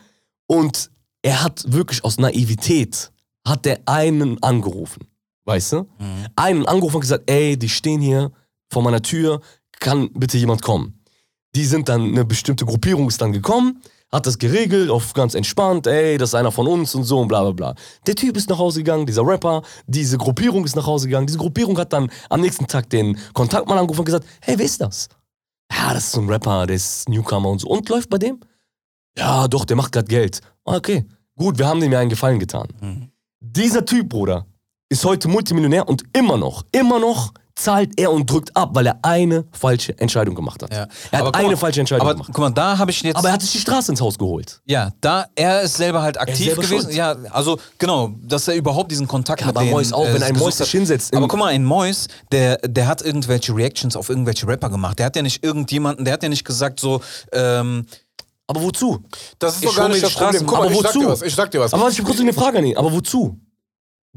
Und er hat wirklich aus Naivität, hat der einen angerufen, weißt du? Einen angerufen und gesagt, ey, die stehen hier vor meiner Tür, kann bitte jemand kommen? Die sind dann, eine bestimmte Gruppierung ist dann gekommen, hat das geregelt, auf ganz entspannt, ey, das ist einer von uns und so und bla bla bla. Der Typ ist nach Hause gegangen, dieser Rapper, diese Gruppierung ist nach Hause gegangen. Diese Gruppierung hat dann am nächsten Tag den Kontaktmann angerufen und gesagt, hey, wer ist das? Ja, das ist so ein Rapper, der ist Newcomer und so. Und läuft bei dem? Ja, doch, der macht gerade Geld. Ah, Okay, gut, wir haben dem ja einen Gefallen getan. Dieser Typ, Bruder, ist heute Multimillionär und immer noch, immer noch zahlt er und drückt ab, weil er eine falsche Entscheidung gemacht hat. Ja. Er Aber hat eine mal, falsche Entscheidung aber gemacht. guck mal, da habe ich jetzt. Aber er hat sich die Straße ins Haus geholt. ja, da er ist selber halt aktiv selber gewesen. schuld. Ja, also genau, dass er überhaupt diesen Kontakt Ja, mit aber Mois auch, wenn ein Mois sich hat. hinsetzt Aber guck mal, ein Mois, der, der hat irgendwelche Reactions auf irgendwelche Rapper gemacht. Der hat ja nicht irgendjemanden, der hat ja nicht gesagt so, ähm, Aber wozu? Das ist Ich doch gar nicht das Problem. Guck mal, aber ich sag dir wozu? was. Ich sag dir was. Aber ich habe kurz eine Frage an ihn. Aber wozu?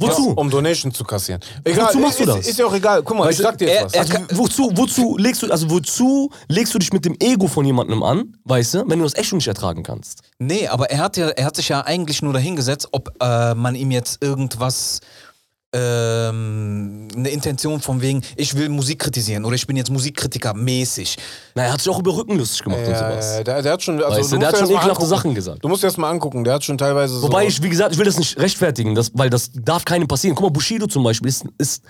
Wozu? Um Donation zu kassieren. Egal, Wozu machst du ist, das? Ist ja auch egal. Guck mal, Weißt ich sag dir jetzt er- was. Also wozu, wozu legst du, also wozu legst du dich mit dem Ego von jemandem an, weißt du, wenn du das echt schon nicht ertragen kannst? nee, aber er hat ja, er hat sich ja eigentlich nur dahingesetzt, ob äh, man ihm jetzt irgendwas ähm, eine Intention von wegen, ich will Musik kritisieren oder ich bin jetzt Musikkritiker mäßig. Na, er hat sich auch über Rücken lustig gemacht und sowas. Äh, der, der hat schon, also Weißt du, der hat schon ekelhafte. Sachen gesagt. Du musst dir das mal angucken, der hat schon teilweise Wobei so... ich, wie gesagt, ich will das nicht rechtfertigen, das, weil das darf keinem passieren. Guck mal, Bushido zum Beispiel ist, ist,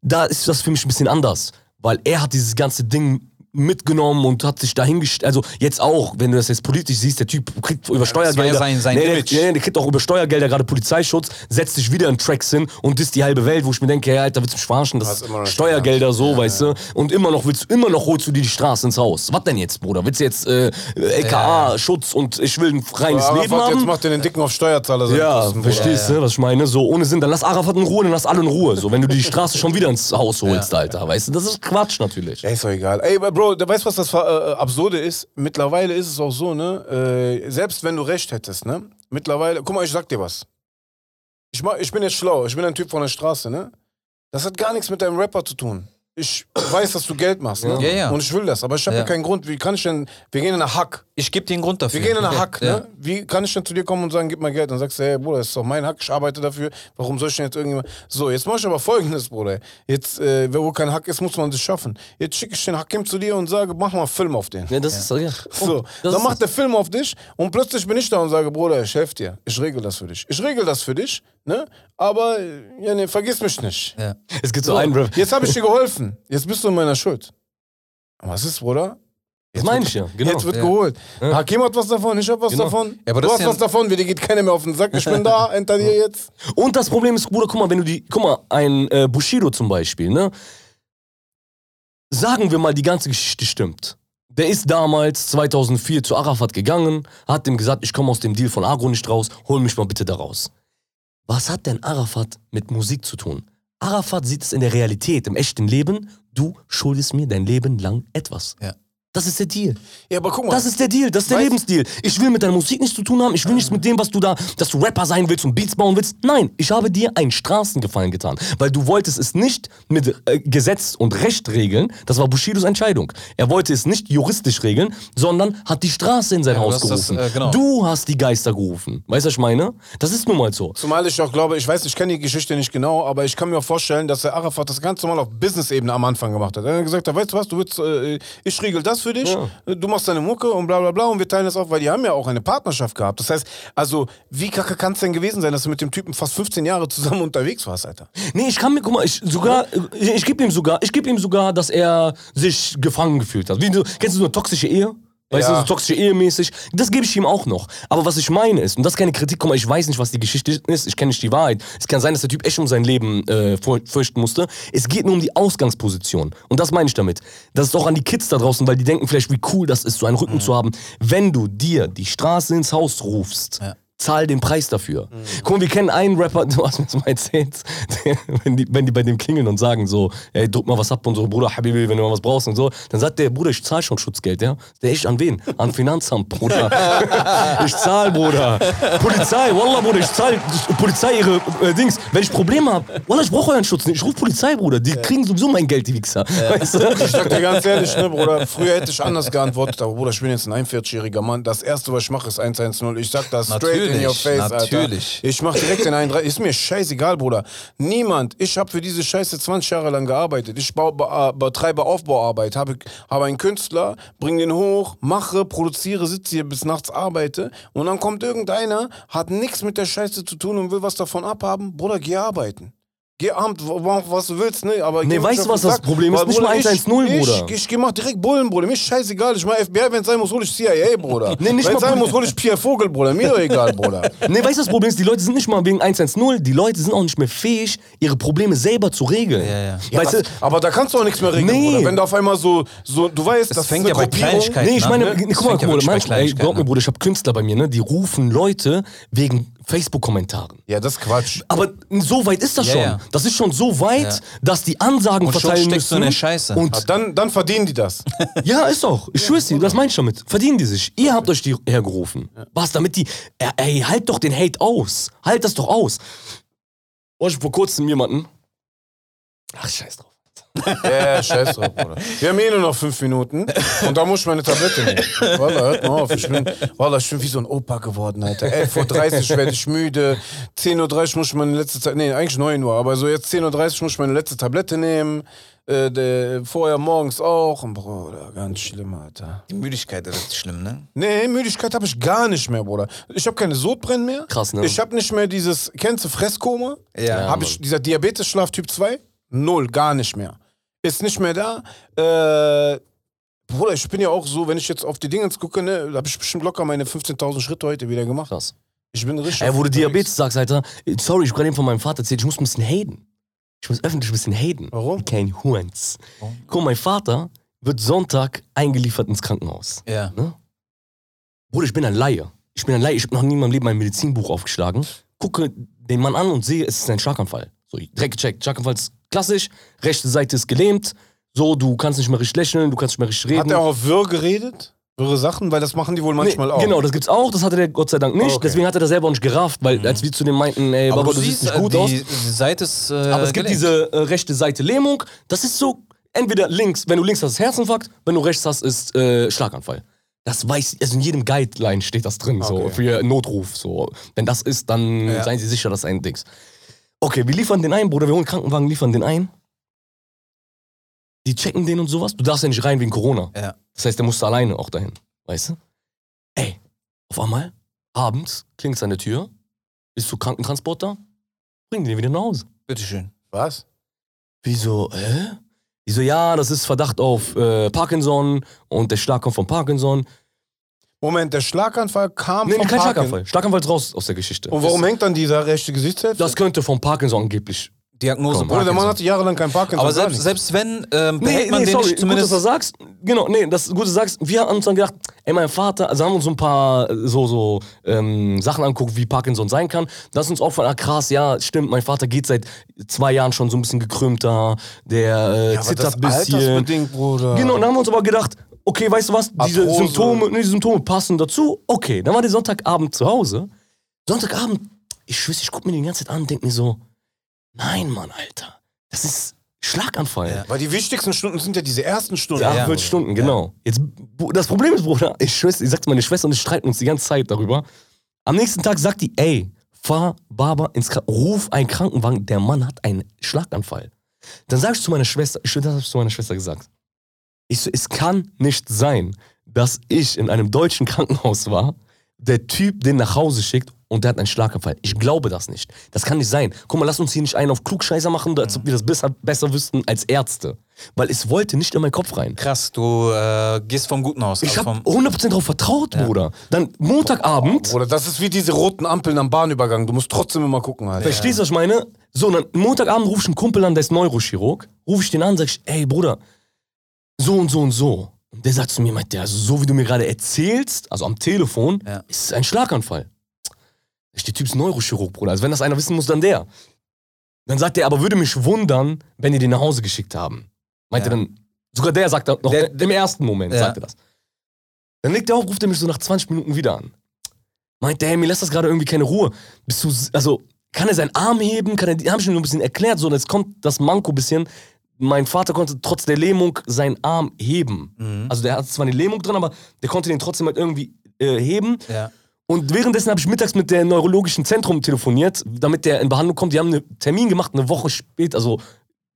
da ist das für mich ein bisschen anders, weil er hat dieses ganze Ding mitgenommen und hat sich dahingestellt, also jetzt auch, wenn du das jetzt politisch siehst, der Typ kriegt über Steuergelder, war ja sein- sein nee, Image. Der, nee, der kriegt auch über Steuergelder gerade Polizeischutz, setzt sich wieder in Tracks hin und disst die halbe Welt, wo ich mir denke, hey, Alter, willst du mich verarschen, das Hast ist immer noch nicht Steuergelder so, weißt du, und immer noch willst du, immer noch holst du dir die Straße ins Haus. Was denn jetzt, Bruder? Willst du jetzt äh, LKA, Schutz und ich will ein reines Aber Leben Arafat, haben? jetzt macht den Dicken auf Steuerzahler. Ja, Kosten, verstehst du, was ich meine? So, ohne Sinn, dann lass Arafat in Ruhe, dann lass alle in Ruhe. So, wenn du die Straße schon wieder ins Haus holst, Alter, weißt du, das ist Quatsch natürlich. Ja, ist doch egal. Ey, Bro, du weißt, was das äh, Absurde ist? Mittlerweile ist es auch so, ne? Äh, selbst wenn du recht hättest, ne? Mittlerweile, guck mal, ich sag dir was. Ich, mach, ich bin jetzt schlau, ich bin ein Typ von der Straße, ne? Das hat gar nichts mit deinem Rapper zu tun. Ich weiß, dass du Geld machst, ne? Ja, ja. Und ich will das, aber ich habe Ja. ja keinen Grund. Wie kann ich denn. Wir gehen in eine Hack. Ich gebe dir einen Grund dafür. Wir gehen in einen Hack, Ja. ne? Wie kann ich dann zu dir kommen und sagen, gib mal Geld? Dann sagst du, hey, Bruder, das ist doch mein Hack, ich arbeite dafür. Warum soll ich denn jetzt irgendjemand. So, jetzt mach ich aber folgendes, Bruder. Jetzt, äh, wo kein Hack ist, muss man das schaffen. Jetzt schicke ich den Hakim zu dir und sage, mach mal einen Film auf den. Ja, das ist ja. So, das dann macht der Film auf dich und plötzlich bin ich da und sage, Bruder, ich helfe dir. Ich regel das für dich. Ich regel das für dich, ne? Aber, äh, ja, ne, vergiss mich nicht. Ja. Es gibt so, So, einen jetzt habe ich dir geholfen. Jetzt bist du in meiner Schuld. Was ist, Bruder? Das meine ich ja, genau. Jetzt wird Ja. geholt. Hakim hat was davon, ich hab was Genau. davon. Ja, aber du hast ja- was davon, dir geht keiner mehr auf den Sack. Ich bin da, hinter dir jetzt. Und das Problem ist, Bruder, guck mal, wenn du die, guck mal, ein äh, Bushido zum Beispiel, ne? Sagen wir mal, die ganze Geschichte stimmt. Der ist damals 2004 zu Arafat gegangen, hat ihm gesagt, ich komme aus dem Deal von Agro nicht raus, hol mich mal bitte da raus. Was hat denn Arafat mit Musik zu tun? Arafat sieht es in der Realität, im echten Leben, du schuldest mir dein Leben lang etwas. Ja. Das ist der Deal. Ja, aber guck mal. Das ist der Deal, das ist der Lebensdeal. Ich will mit deiner Musik nichts zu tun haben, ich will nichts mit dem, was du da, dass du Rapper sein willst und Beats bauen willst. Nein, ich habe dir einen Straßengefallen getan, weil du wolltest es nicht mit äh, Gesetz und Recht regeln. Das war Bushidos Entscheidung. Er wollte es nicht juristisch regeln, sondern hat die Straße in sein Ja, Haus hast das, gerufen. äh, genau. Du hast die Geister gerufen. Weißt du, was ich meine? Das ist nun mal so. Zumal ich auch glaube, ich weiß, ich kenne die Geschichte nicht genau, aber ich kann mir auch vorstellen, dass der Arafat das ganz normal auf Business-Ebene am Anfang gemacht hat. Er hat gesagt, weißt du was, du willst, äh, ich regel das für dich, Ja. du machst deine Mucke und bla bla bla und wir teilen das auf, weil die haben ja auch eine Partnerschaft gehabt. Das heißt, also, wie kacke kann es denn gewesen sein, dass du mit dem Typen fast 15 Jahre zusammen unterwegs warst, Alter? Nee, ich kann mir, guck mal, ich sogar, ich, ich gebe ihm sogar, ich gebe ihm sogar, dass er sich gefangen gefühlt hat. Wie kennst du so eine toxische Ehe? Weißt Ja. du, so toxische Ehe mäßig. Das gebe ich ihm auch noch. Aber was ich meine ist, und das ist keine Kritik, guck mal, ich weiß nicht, was die Geschichte ist, ich kenne nicht die Wahrheit. Es kann sein, dass der Typ echt um sein Leben äh, für- fürchten musste. Es geht nur um die Ausgangsposition. Und das meine ich damit. Das ist auch an die Kids da draußen, weil die denken vielleicht, wie cool das ist, so einen Rücken Mhm. zu haben. Wenn du dir die Straße ins Haus rufst, Ja. Zahl den Preis dafür. Mhm. Guck mal, wir kennen einen Rapper, du hast mir das mal erzählt, wenn, die, wenn die bei dem klingeln und sagen so, ey, drück mal was ab und so, Bruder, Habibi, wenn du mal was brauchst und so, dann sagt der, Bruder, ich zahl schon Schutzgeld, ja? Der echt an wen? An Finanzamt, Bruder. ich zahl, Bruder. Polizei, Wallah, Bruder, ich zahl Polizei ihre äh, Dings. Wenn ich Probleme hab, Wallah, ich brauche euren Schutz nicht. Ich ruf Polizei, Bruder. Die kriegen sowieso mein Geld, die Wichser. Weißt du? Ich sag dir ganz ehrlich, ne, Bruder, früher hätte ich anders geantwortet, aber Bruder, ich bin jetzt ein 41-jähriger Mann. Das erste, was ich mache, ist 110. Ich sag das straight in your Natürlich, face, Alter. natürlich. Ich mach direkt den 31. Ist mir scheißegal, Bruder. Niemand, ich habe für diese Scheiße 20 Jahre lang gearbeitet. Ich bau, be, äh, betreibe Aufbauarbeit, habe habe einen Künstler, bring den hoch, mache, produziere, sitze hier bis nachts, arbeite und dann kommt irgendeiner, hat nichts mit der Scheiße zu tun und will was davon abhaben. Bruder, geh arbeiten. Geh abend, mach was du willst, ne? Aber Nee, weißt du, was das. Problem ist? Weil, Nicht Bruder, mal ich- 110, ich, Bruder. Ich, ich, geh mach direkt Bullen, Bruder. Mir ist scheißegal. Ich mach FBI, wenn es sein muss, hol ich CIA, Bruder. Nee, nicht wenn es sein muss, hol ich Pierre Vogel, Bruder. Mir doch egal, Bruder. Nee, weißt du, das Problem ist, die Leute sind nicht mal wegen 110, die Leute sind auch nicht mehr fähig, ihre Probleme selber zu regeln. Ja, ja. Ja, Weißt du, aber da kannst du auch nichts mehr regeln, Nee. Bruder. Wenn du auf einmal so, so du weißt, das fängt ist ja bei. Kleinigkeiten Nee, ich meine, ne? Das guck mal, fängt bei manchmal, ey, glaub mir. Bruder, ich habe Künstler bei mir, ne, die rufen Leute wegen Facebook-Kommentaren. Ja, das ist Quatsch. Aber so weit ist das Ja, schon. ja. Das ist schon so weit, Ja. dass die Ansagen Und schon verteilen steckst du müssen. in der Scheiße. Ah, Und Dann, dann verdienen die das. ja, ist doch. Ich schwör's dir, das meine ich damit. Verdienen die sich. Ihr habt euch die hergerufen. Was, damit die. Ey, ey, halt doch den Hate aus. Halt das doch aus. Oh, ich hab vor kurzem jemanden. Ach, scheiß drauf. Ja, scheiß drauf, Bruder. Wir haben eh nur noch fünf Minuten und da muss ich meine Tablette nehmen. Wallah, hört mal auf. Ich bin, Wallah, ich bin wie so ein Opa geworden, Alter. 11.30 Uhr werde ich müde. 10.30 Uhr muss ich meine letzte Zeit, nee, eigentlich 9 Uhr, aber so jetzt 10.30 Uhr muss ich meine letzte Tablette nehmen. Äh, der, vorher morgens auch. Und Bruder, ganz schlimm, Alter. Die Müdigkeit ist schlimm, ne? Nee, Müdigkeit habe ich gar nicht mehr, Bruder. Ich habe keine Sodbrennen mehr. Krass, ne? Ich habe nicht mehr dieses, kennst du Fresskoma? Ja, Hab ich dieser Diabetes-Schlaf Typ 2? Null, gar nicht mehr. Ist nicht mehr da. Äh, Bruder, ich bin ja auch so, wenn ich jetzt auf die Dingens gucke, ne, habe ich bestimmt locker meine 15.000 Schritte heute wieder gemacht. Krass. Ich bin richtig. Ey, wo du. Diabetes sagst, Alter. Sorry, ich hab gerade eben von meinem Vater erzählt, ich muss ein bisschen haten. Ich muss öffentlich ein bisschen haten. Warum? Kein Huans. Guck, mein Vater wird Sonntag eingeliefert ins Krankenhaus. Ja. Ne? Bruder, ich bin ein Laie. Ich bin ein Laie. Ich habe noch nie in meinem Leben mein Medizinbuch aufgeschlagen. Gucke den Mann an und sehe, es ist ein Schlaganfall. So, direkt gecheckt. Schlaganfall ist klassisch. Rechte Seite ist gelähmt. So, du kannst nicht mehr richtig lächeln, du kannst nicht mehr richtig reden. Hat er auch auf Wirr geredet? Wirre Sachen? Weil das machen die wohl manchmal Nee, auch. Genau, das gibt's auch. Das hatte der Gott sei Dank nicht. Okay. Mhm. Deswegen hat er das selber auch nicht gerafft, weil als wir zu dem meinten, ey, Aber Baba, du du siehst siehst, nicht gut aus. die die Seite ist. Äh, Aber es gibt gelenkt. diese äh, rechte Seite Lähmung. Das ist so, entweder links, wenn du links hast, ist Herzinfarkt, wenn du rechts hast, ist äh, Schlaganfall. Das weiß, also in jedem Guideline steht das drin, so, Okay. für Notruf, so. Wenn das ist, dann Ja. seien Sie sicher, das ist ein Dings. Okay, wir liefern den ein, Bruder, wir holen einen Krankenwagen, liefern den ein. Die checken den und sowas. Du darfst ja nicht rein wegen Corona. Ja. Das heißt, der musste alleine auch dahin, weißt du? Ey, auf einmal, abends, klingt's an der Tür, ist zu Krankentransport da, bringen den wieder nach Hause. Bitteschön. Was? Wieso, hä? Wieso, ja, das ist Verdacht auf äh, Parkinson und der Schlag kommt von Parkinson. Moment, der Schlaganfall kam Nee, vom kein Parkin- Schlaganfall. Schlaganfall ist raus aus der Geschichte. Und warum hängt dann dieser rechte Gesichtshälfte? Das könnte vom Parkinson angeblich. Diagnose Komm. Oder der Mann hatte jahrelang kein Parkinson. Aber selbst, selbst wenn, ähm, behält man den sorry, nicht gut, zumindest. dass du sagst. Genau, nee, das ist gut, dass du sagst. Wir haben uns dann gedacht, ey, mein Vater, also haben uns so ein paar äh, so, so ähm, Sachen anguckt, wie Parkinson sein kann. Das ist uns auch von, ah krass, ja, stimmt, mein Vater geht seit zwei Jahren schon so ein bisschen gekrümmter, der äh, ja, zittert das ein bisschen. altersbedingt, Bruder. Genau, und dann haben wir uns aber gedacht, okay, weißt du was, diese Arthrose. Symptome, nee, die Symptome passen dazu. Okay, dann war der Sonntagabend zu Hause. Sonntagabend, ich schwöre, ich guck mir den ganze Zeit an und denk mir so, nein, Mann, Alter, das ist Schlaganfall. Ja. Weil die wichtigsten Stunden sind ja diese ersten Stunden. Ja, Ja. 48 Stunden, genau. Jetzt, bu- das Problem ist, Bruder, ich schwör's, ich sag's meine Schwester und ich streiten uns die ganze Zeit darüber. Am nächsten Tag sagt die, ey, fahr Baba ins Kranken, ruf einen Krankenwagen, der Mann hat einen Schlaganfall. Dann sag ich zu meiner Schwester, ich schwör, das hab ich zu meiner Schwester gesagt. Ich so, es kann nicht sein, dass ich in einem deutschen Krankenhaus war, der Typ den nach Hause schickt und der hat einen Schlaganfall. Ich glaube das nicht. Das kann nicht sein. Guck mal, lass uns hier nicht einen auf Klugscheißer machen, als ob wir das besser, besser wüssten als Ärzte. Weil es wollte nicht in meinen Kopf rein. Krass, du äh, gehst vom Guten aus. Ich also habe vom, 100% darauf vertraut, Bruder. Dann Montagabend, Bruder, das ist wie diese roten Ampeln am Bahnübergang. Du musst trotzdem immer gucken, Alter. verstehst du, was ich meine? So, dann Montagabend ruf ich einen Kumpel an, der ist Neurochirurg. Ruf ich den an, sag ich, ey Bruder, so und so und so. Und der sagt zu mir, meint der, also so wie du mir gerade erzählst, also am Telefon, Ja. ist es ein Schlaganfall. Ich, der Typ ist Neurochirurg, Bruder. Also wenn das einer wissen muss, dann der. Dann sagt er, aber würde mich wundern, wenn die den nach Hause geschickt haben. Meint Ja. er dann, sogar der sagt noch Der- im ersten Moment, Ja. sagt er das. Dann legt er auf, ruft er mich so nach 20 Minuten wieder an. Meint der, hey, mir lässt das gerade irgendwie keine Ruhe. Bist du, also, kann er seinen Arm heben? Kann er, die haben schon ein bisschen erklärt, so, und jetzt kommt das Manko ein bisschen. Mein Vater konnte trotz der Lähmung seinen Arm heben. Mhm. Also, der hat zwar eine Lähmung drin, aber der konnte den trotzdem halt irgendwie äh, heben. ja. Und währenddessen habe ich mittags mit der neurologischen Zentrum telefoniert, damit der in Behandlung kommt. Die haben einen Termin gemacht, eine Woche später, also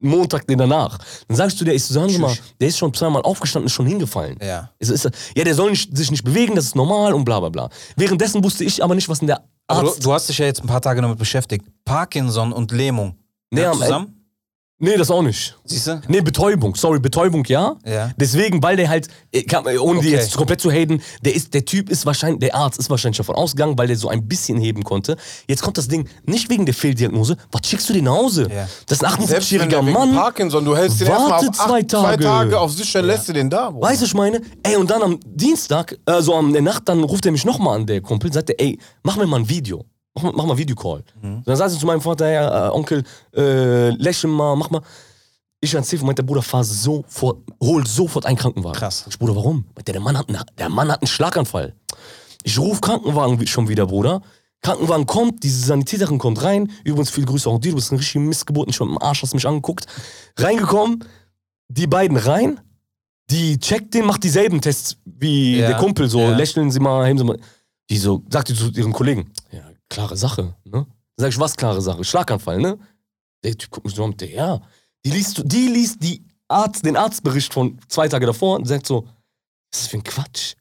Montag den danach. Dann sagst du der, ich so, sagen Sie mal, der ist schon zweimal aufgestanden, ist schon hingefallen. Ja. Es ist, ja, der soll nicht, sich nicht bewegen, das ist normal und bla bla bla. Währenddessen wusste ich aber nicht, was in der Arzt... du, du hast dich ja jetzt ein paar Tage damit beschäftigt. Parkinson und Lähmung. Nee, zusammen? Nee, das auch nicht. Siehst du? Nee, Betäubung. Sorry, Betäubung ja. Ja. Deswegen, weil der halt, äh, äh, ohne die Okay. jetzt komplett zu haten, der, ist, der Typ ist wahrscheinlich, der Arzt ist wahrscheinlich davon ausgegangen, weil der so ein bisschen heben konnte. Jetzt kommt das Ding nicht wegen der Fehldiagnose. Was schickst du den nach Hause? Ja. Das ist ein Selbst wenn 48-jähriger der wegen Mann. Parkinson, du hältst den erstmal auf zwei acht, zwei Tage. Tage auf sicher, lässt du den da, Bruder. Weißt du, ich meine? Ey, und dann am Dienstag, also am der Nacht, dann ruft er mich nochmal an, der Kumpel, sagt er, ey, mach mir mal ein Video. Mach, mal- mach mal Videocall. Dann sagt er zu meinem Vater, ja, äh, Onkel, äh, lächel mal, mach mal. Ich ans Telefon, meint der Bruder, fahr sofort, hol sofort einen Krankenwagen. Krass. Ich, Bruder, warum? Der, der Mann hat, einen, der Mann hat einen Schlaganfall. Ich ruf Krankenwagen schon wieder, Bruder. Krankenwagen kommt, diese Sanitäterin kommt rein. Übrigens, viele Grüße auch an dir, du bist ein richtiger Missgeburt, nicht schon im Arsch, hast mich angeguckt. Reingekommen, die beiden rein, die checkt den, macht dieselben Tests wie Ja, der Kumpel, so ja. lächeln Sie mal, heben Sie mal. Die so, sagt die zu ihren Kollegen, ja, klare Sache, ne? Sag ich, was klare Sache? Schlaganfall, ne? Der Typ guckt mich so an, der, ja. Die liest, die liest die Arzt, den Arztbericht von zwei Tage davor und sagt so, was ist das für ein Quatsch?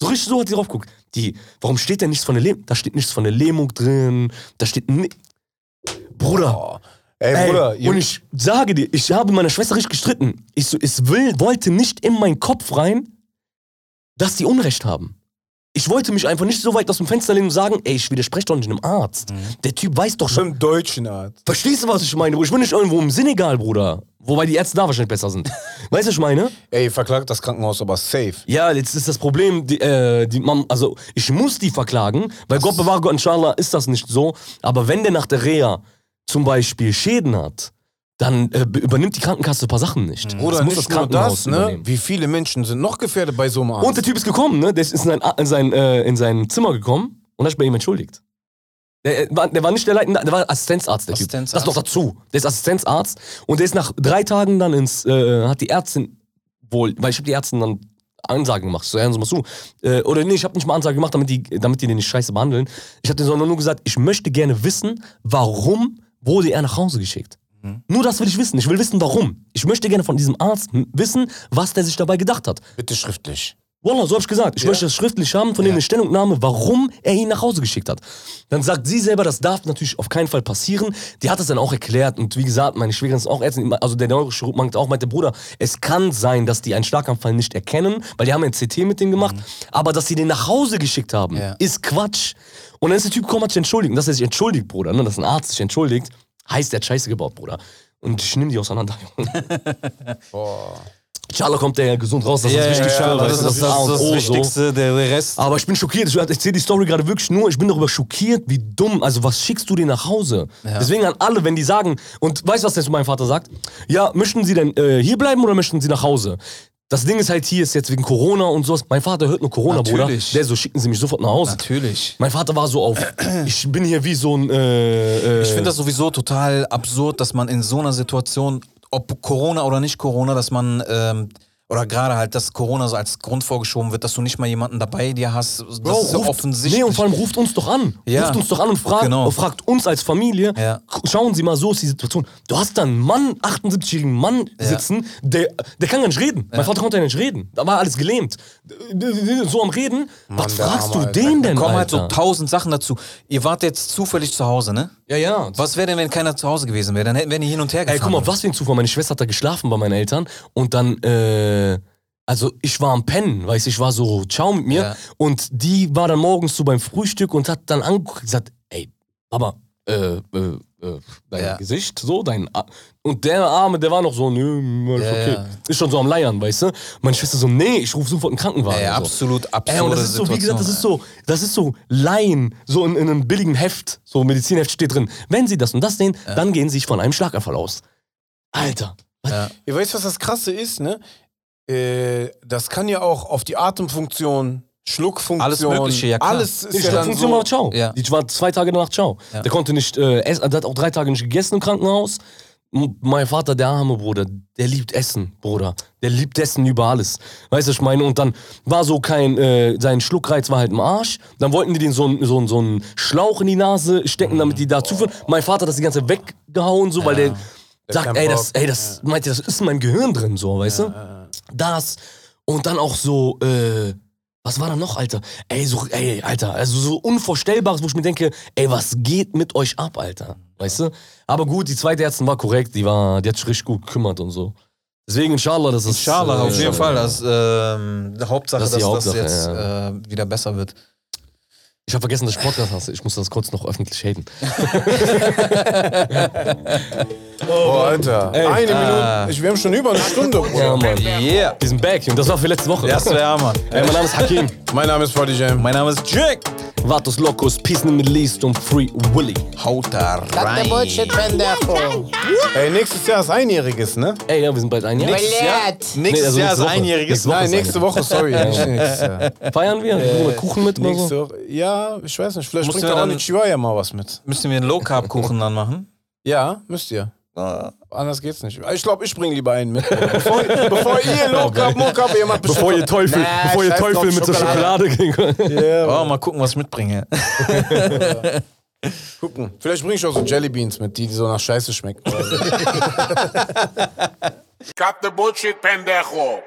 So richtig so hat sie drauf geguckt. Die, warum steht da nichts von der Lähmung? Da steht nichts von der Lähmung drin, da steht ni Bruder, Ey, Ey, Bruder, und ich sage dir, ich habe meiner Schwester richtig gestritten. Ich so, es will, wollte nicht in meinen Kopf rein, dass die Unrecht haben. Ich wollte mich einfach nicht so weit aus dem Fenster lehnen und sagen, ey, ich widerspreche doch nicht einem Arzt. Der Typ weiß doch schon. im deutschen Arzt. Verstehst du, was ich meine? Ich bin nicht irgendwo im Senegal, Bruder. Wobei die Ärzte da wahrscheinlich besser sind. weißt du, was ich meine? Ey, verklagt das Krankenhaus aber safe. Ja, jetzt ist das Problem, die, äh, die, man, also ich muss die verklagen, weil Gott bewahre Gott, inshallah ist das nicht so. Aber wenn der nach der Reha zum Beispiel Schäden hat, dann äh, übernimmt die Krankenkasse ein paar Sachen nicht. Bruder, das muss nicht das nur Krankenhaus das, ne? übernehmen. Wie viele Menschen sind noch gefährdet bei so einem Arzt? Und der Typ ist gekommen, ne? Der ist in sein, in sein, äh, in sein Zimmer gekommen und hat sich bei ihm entschuldigt. Der, äh, war, der war nicht der Leitende, der war Assistenzarzt, der Assistenzarzt. Typ. Das noch dazu. Der ist Assistenzarzt und der ist nach drei Tagen dann ins, äh, hat die Ärztin wohl, weil ich habe die Ärztin dann Ansage gemacht. So, hören Sie mal zu. Äh, oder nee, ich habe nicht mal Ansage gemacht, damit die, damit die den nicht scheiße behandeln. Ich habe denen sondern nur gesagt, ich möchte gerne wissen, warum wurde er nach Hause geschickt. Nur das will ich wissen. Ich will wissen, warum. Ich möchte gerne von diesem Arzt wissen, was der sich dabei gedacht hat. Bitte schriftlich. Wallah, so hab ich gesagt. Ich möchte das schriftlich haben, von dem eine Stellungnahme, warum er ihn nach Hause geschickt hat. Dann sagt sie selber, das darf natürlich auf keinen Fall passieren. Die hat es dann auch erklärt und wie gesagt, meine Schwägerin ist auch Ärztin, also der Neurochirurg meinte auch, meinte Bruder, es kann sein, dass die einen Schlaganfall nicht erkennen, weil die haben ein CT mit dem gemacht, aber dass sie den nach Hause geschickt haben, Ja. ist Quatsch. Und dann ist der Typ gekommen, hat sich entschuldigt. Und dass er sich entschuldigt, Bruder, ne, dass ein Arzt sich entschuldigt, heißt, der hat Scheiße gebaut, Bruder. Und ich nehme die auseinander, Junge. Inshallah kommt der ja gesund raus, das ist das Wichtigste, ja, das, ist das, so. Wichtigste, der Rest. Aber ich bin schockiert. Ich erzähle die Story gerade wirklich nur. Ich bin darüber schockiert, wie dumm. Also, was schickst du dir nach Hause? Deswegen an alle, wenn die sagen, und weißt du, was jetzt mein Vater sagt? Ja, möchten Sie denn äh, hier bleiben oder möchten Sie nach Hause? Das Ding ist halt, hier ist jetzt wegen Corona und sowas. Mein Vater hört nur Corona, Bruder. Natürlich. Der so, schicken Sie mich sofort nach Hause. Natürlich. Mein Vater war so auf, ich bin hier wie so ein, äh, äh, Ich finde das sowieso total absurd, dass man in so einer Situation, ob Corona oder nicht Corona, dass man, ähm, oder gerade halt, dass Corona so als Grund vorgeschoben wird, dass du nicht mal jemanden dabei dir hast. Das Bro, ist so ruft, offensichtlich. Nee, und vor allem ruft uns doch an. Ja. Ruft uns doch an und fragt, Genau. und fragt uns als Familie, Ja. schauen Sie mal, so ist die Situation. Du hast da einen Mann, 78-jährigen Mann sitzen, der, der kann gar nicht reden. Mein Vater konnte ja nicht reden. Da war alles gelähmt. So am Reden. Was der fragst Arme, du Alter. den denn, kommen halt so Alter? tausend Sachen dazu. Ihr wart jetzt zufällig zu Hause, ne? ja, ja. Was wäre denn, wenn keiner zu Hause gewesen wäre? Dann hätten wir die hin und her gefahren. Ey, guck mal, was für ein Zufall. Meine Schwester hat da geschlafen bei meinen Eltern und dann, äh, also ich war am Pennen, weißt du, ich war so, ciao mit mir Ja. und die war dann morgens so beim Frühstück und hat dann angeguckt und gesagt, ey, Papa, äh, äh, äh, dein Ja. Gesicht, so, dein A Und der Arme, der war noch so, nö, ist Ja, okay. ja. Ist schon so am Leiern, weißt du? Meine Schwester so, nee, ich rufe sofort einen Krankenwagen. So. absolut absurde Ey, und das ist so, wie gesagt, das ist so, das ist so Laien, so in, in einem billigen Heft, so Medizinheft steht drin. Wenn Sie das und das sehen, dann gehen Sie von einem Schlaganfall aus. Alter. Ihr weißt, was das Krasse ist, ne? Äh, das kann ja auch auf die Atemfunktion, Schluckfunktion, Alles Mögliche, ja, klar. Alles ist Die ja dann Schluckfunktion so, war ciao. Ja. Die war zwei Tage danach ciao. Ja. Der konnte nicht äh, essen, der hat auch drei Tage nicht gegessen im Krankenhaus. M- Mein Vater, der arme Bruder, der liebt Essen, Bruder. Der liebt Essen über alles. Weißt du, was ich meine? Und dann war so kein, äh, sein Schluckreiz war halt im Arsch. Dann wollten die den so, ein- so, ein- so einen Schlauch in die Nase stecken, damit die da zuführen. Mein Vater hat das die ganze Zeit weggehauen, so, weil der sagt, keinen ey, das, Bock. ey, das, meint ihr, das ist in meinem Gehirn drin, so, weißt du? Das. Und dann auch so, äh, was war da noch, Alter? Ey, so, ey, Alter, also so Unvorstellbares, wo ich mir denke, ey, was geht mit euch ab, Alter? Weißt du? Aber gut, die zweite Ärztin war korrekt, die war, die hat sich richtig gut gekümmert und so. Deswegen, inshallah, das ist. Inshallah, auf äh, jeden Fall. Das, ähm, die Hauptsache, Das dass das Hauptsache, jetzt ja. äh, wieder besser wird. Ich habe vergessen, dass ich Podcast hasse. Ich muss das kurz noch öffentlich haten. Oh, Alter. Eine Minute. Ich, wir haben schon über eine Stunde. Ja, Mann. Yeah. Wir sind back, und das war für letzte Woche. Das wäre Hammer. Ey, mein Name ist Hakim. Mein Name ist Fadi Jam. Mein Name ist Jack. Vatos Locos, Peace in the Middle East und Free Willy. Haut da rein. bullshit. Ey, nächstes Jahr ist Einjähriges, ne? Ey, ja, wir sind bald ein Jahr. Nächstes Jahr, nächstes Nee, also Jahr nächste ist einjähriges. Nächste Woche. Nein, nächste Woche, sorry. Feiern wir? Wir Kuchen mit oder so? Nächste Woche. Ja, ich weiß nicht. Vielleicht Musst bringt der dann- Ronny Chihuahua mal was mit. Müssen wir einen Low-Carb-Kuchen dann machen? Ja, müsst ihr. Anders geht's nicht. Ich glaube, ich bringe lieber einen mit. Bevor, bevor ihr Low Carb, Mo Carb, ihr macht Bevor ihr Teufel, Nee, bevor ihr Teufel mit der Schokolade. Schokolade kriegt. Ja, Oh, mal gucken, was ich mitbringe. gucken. Vielleicht bringe ich auch so Jelly Beans mit, die so nach Scheiße schmecken. Cut the bullshit, pendejo.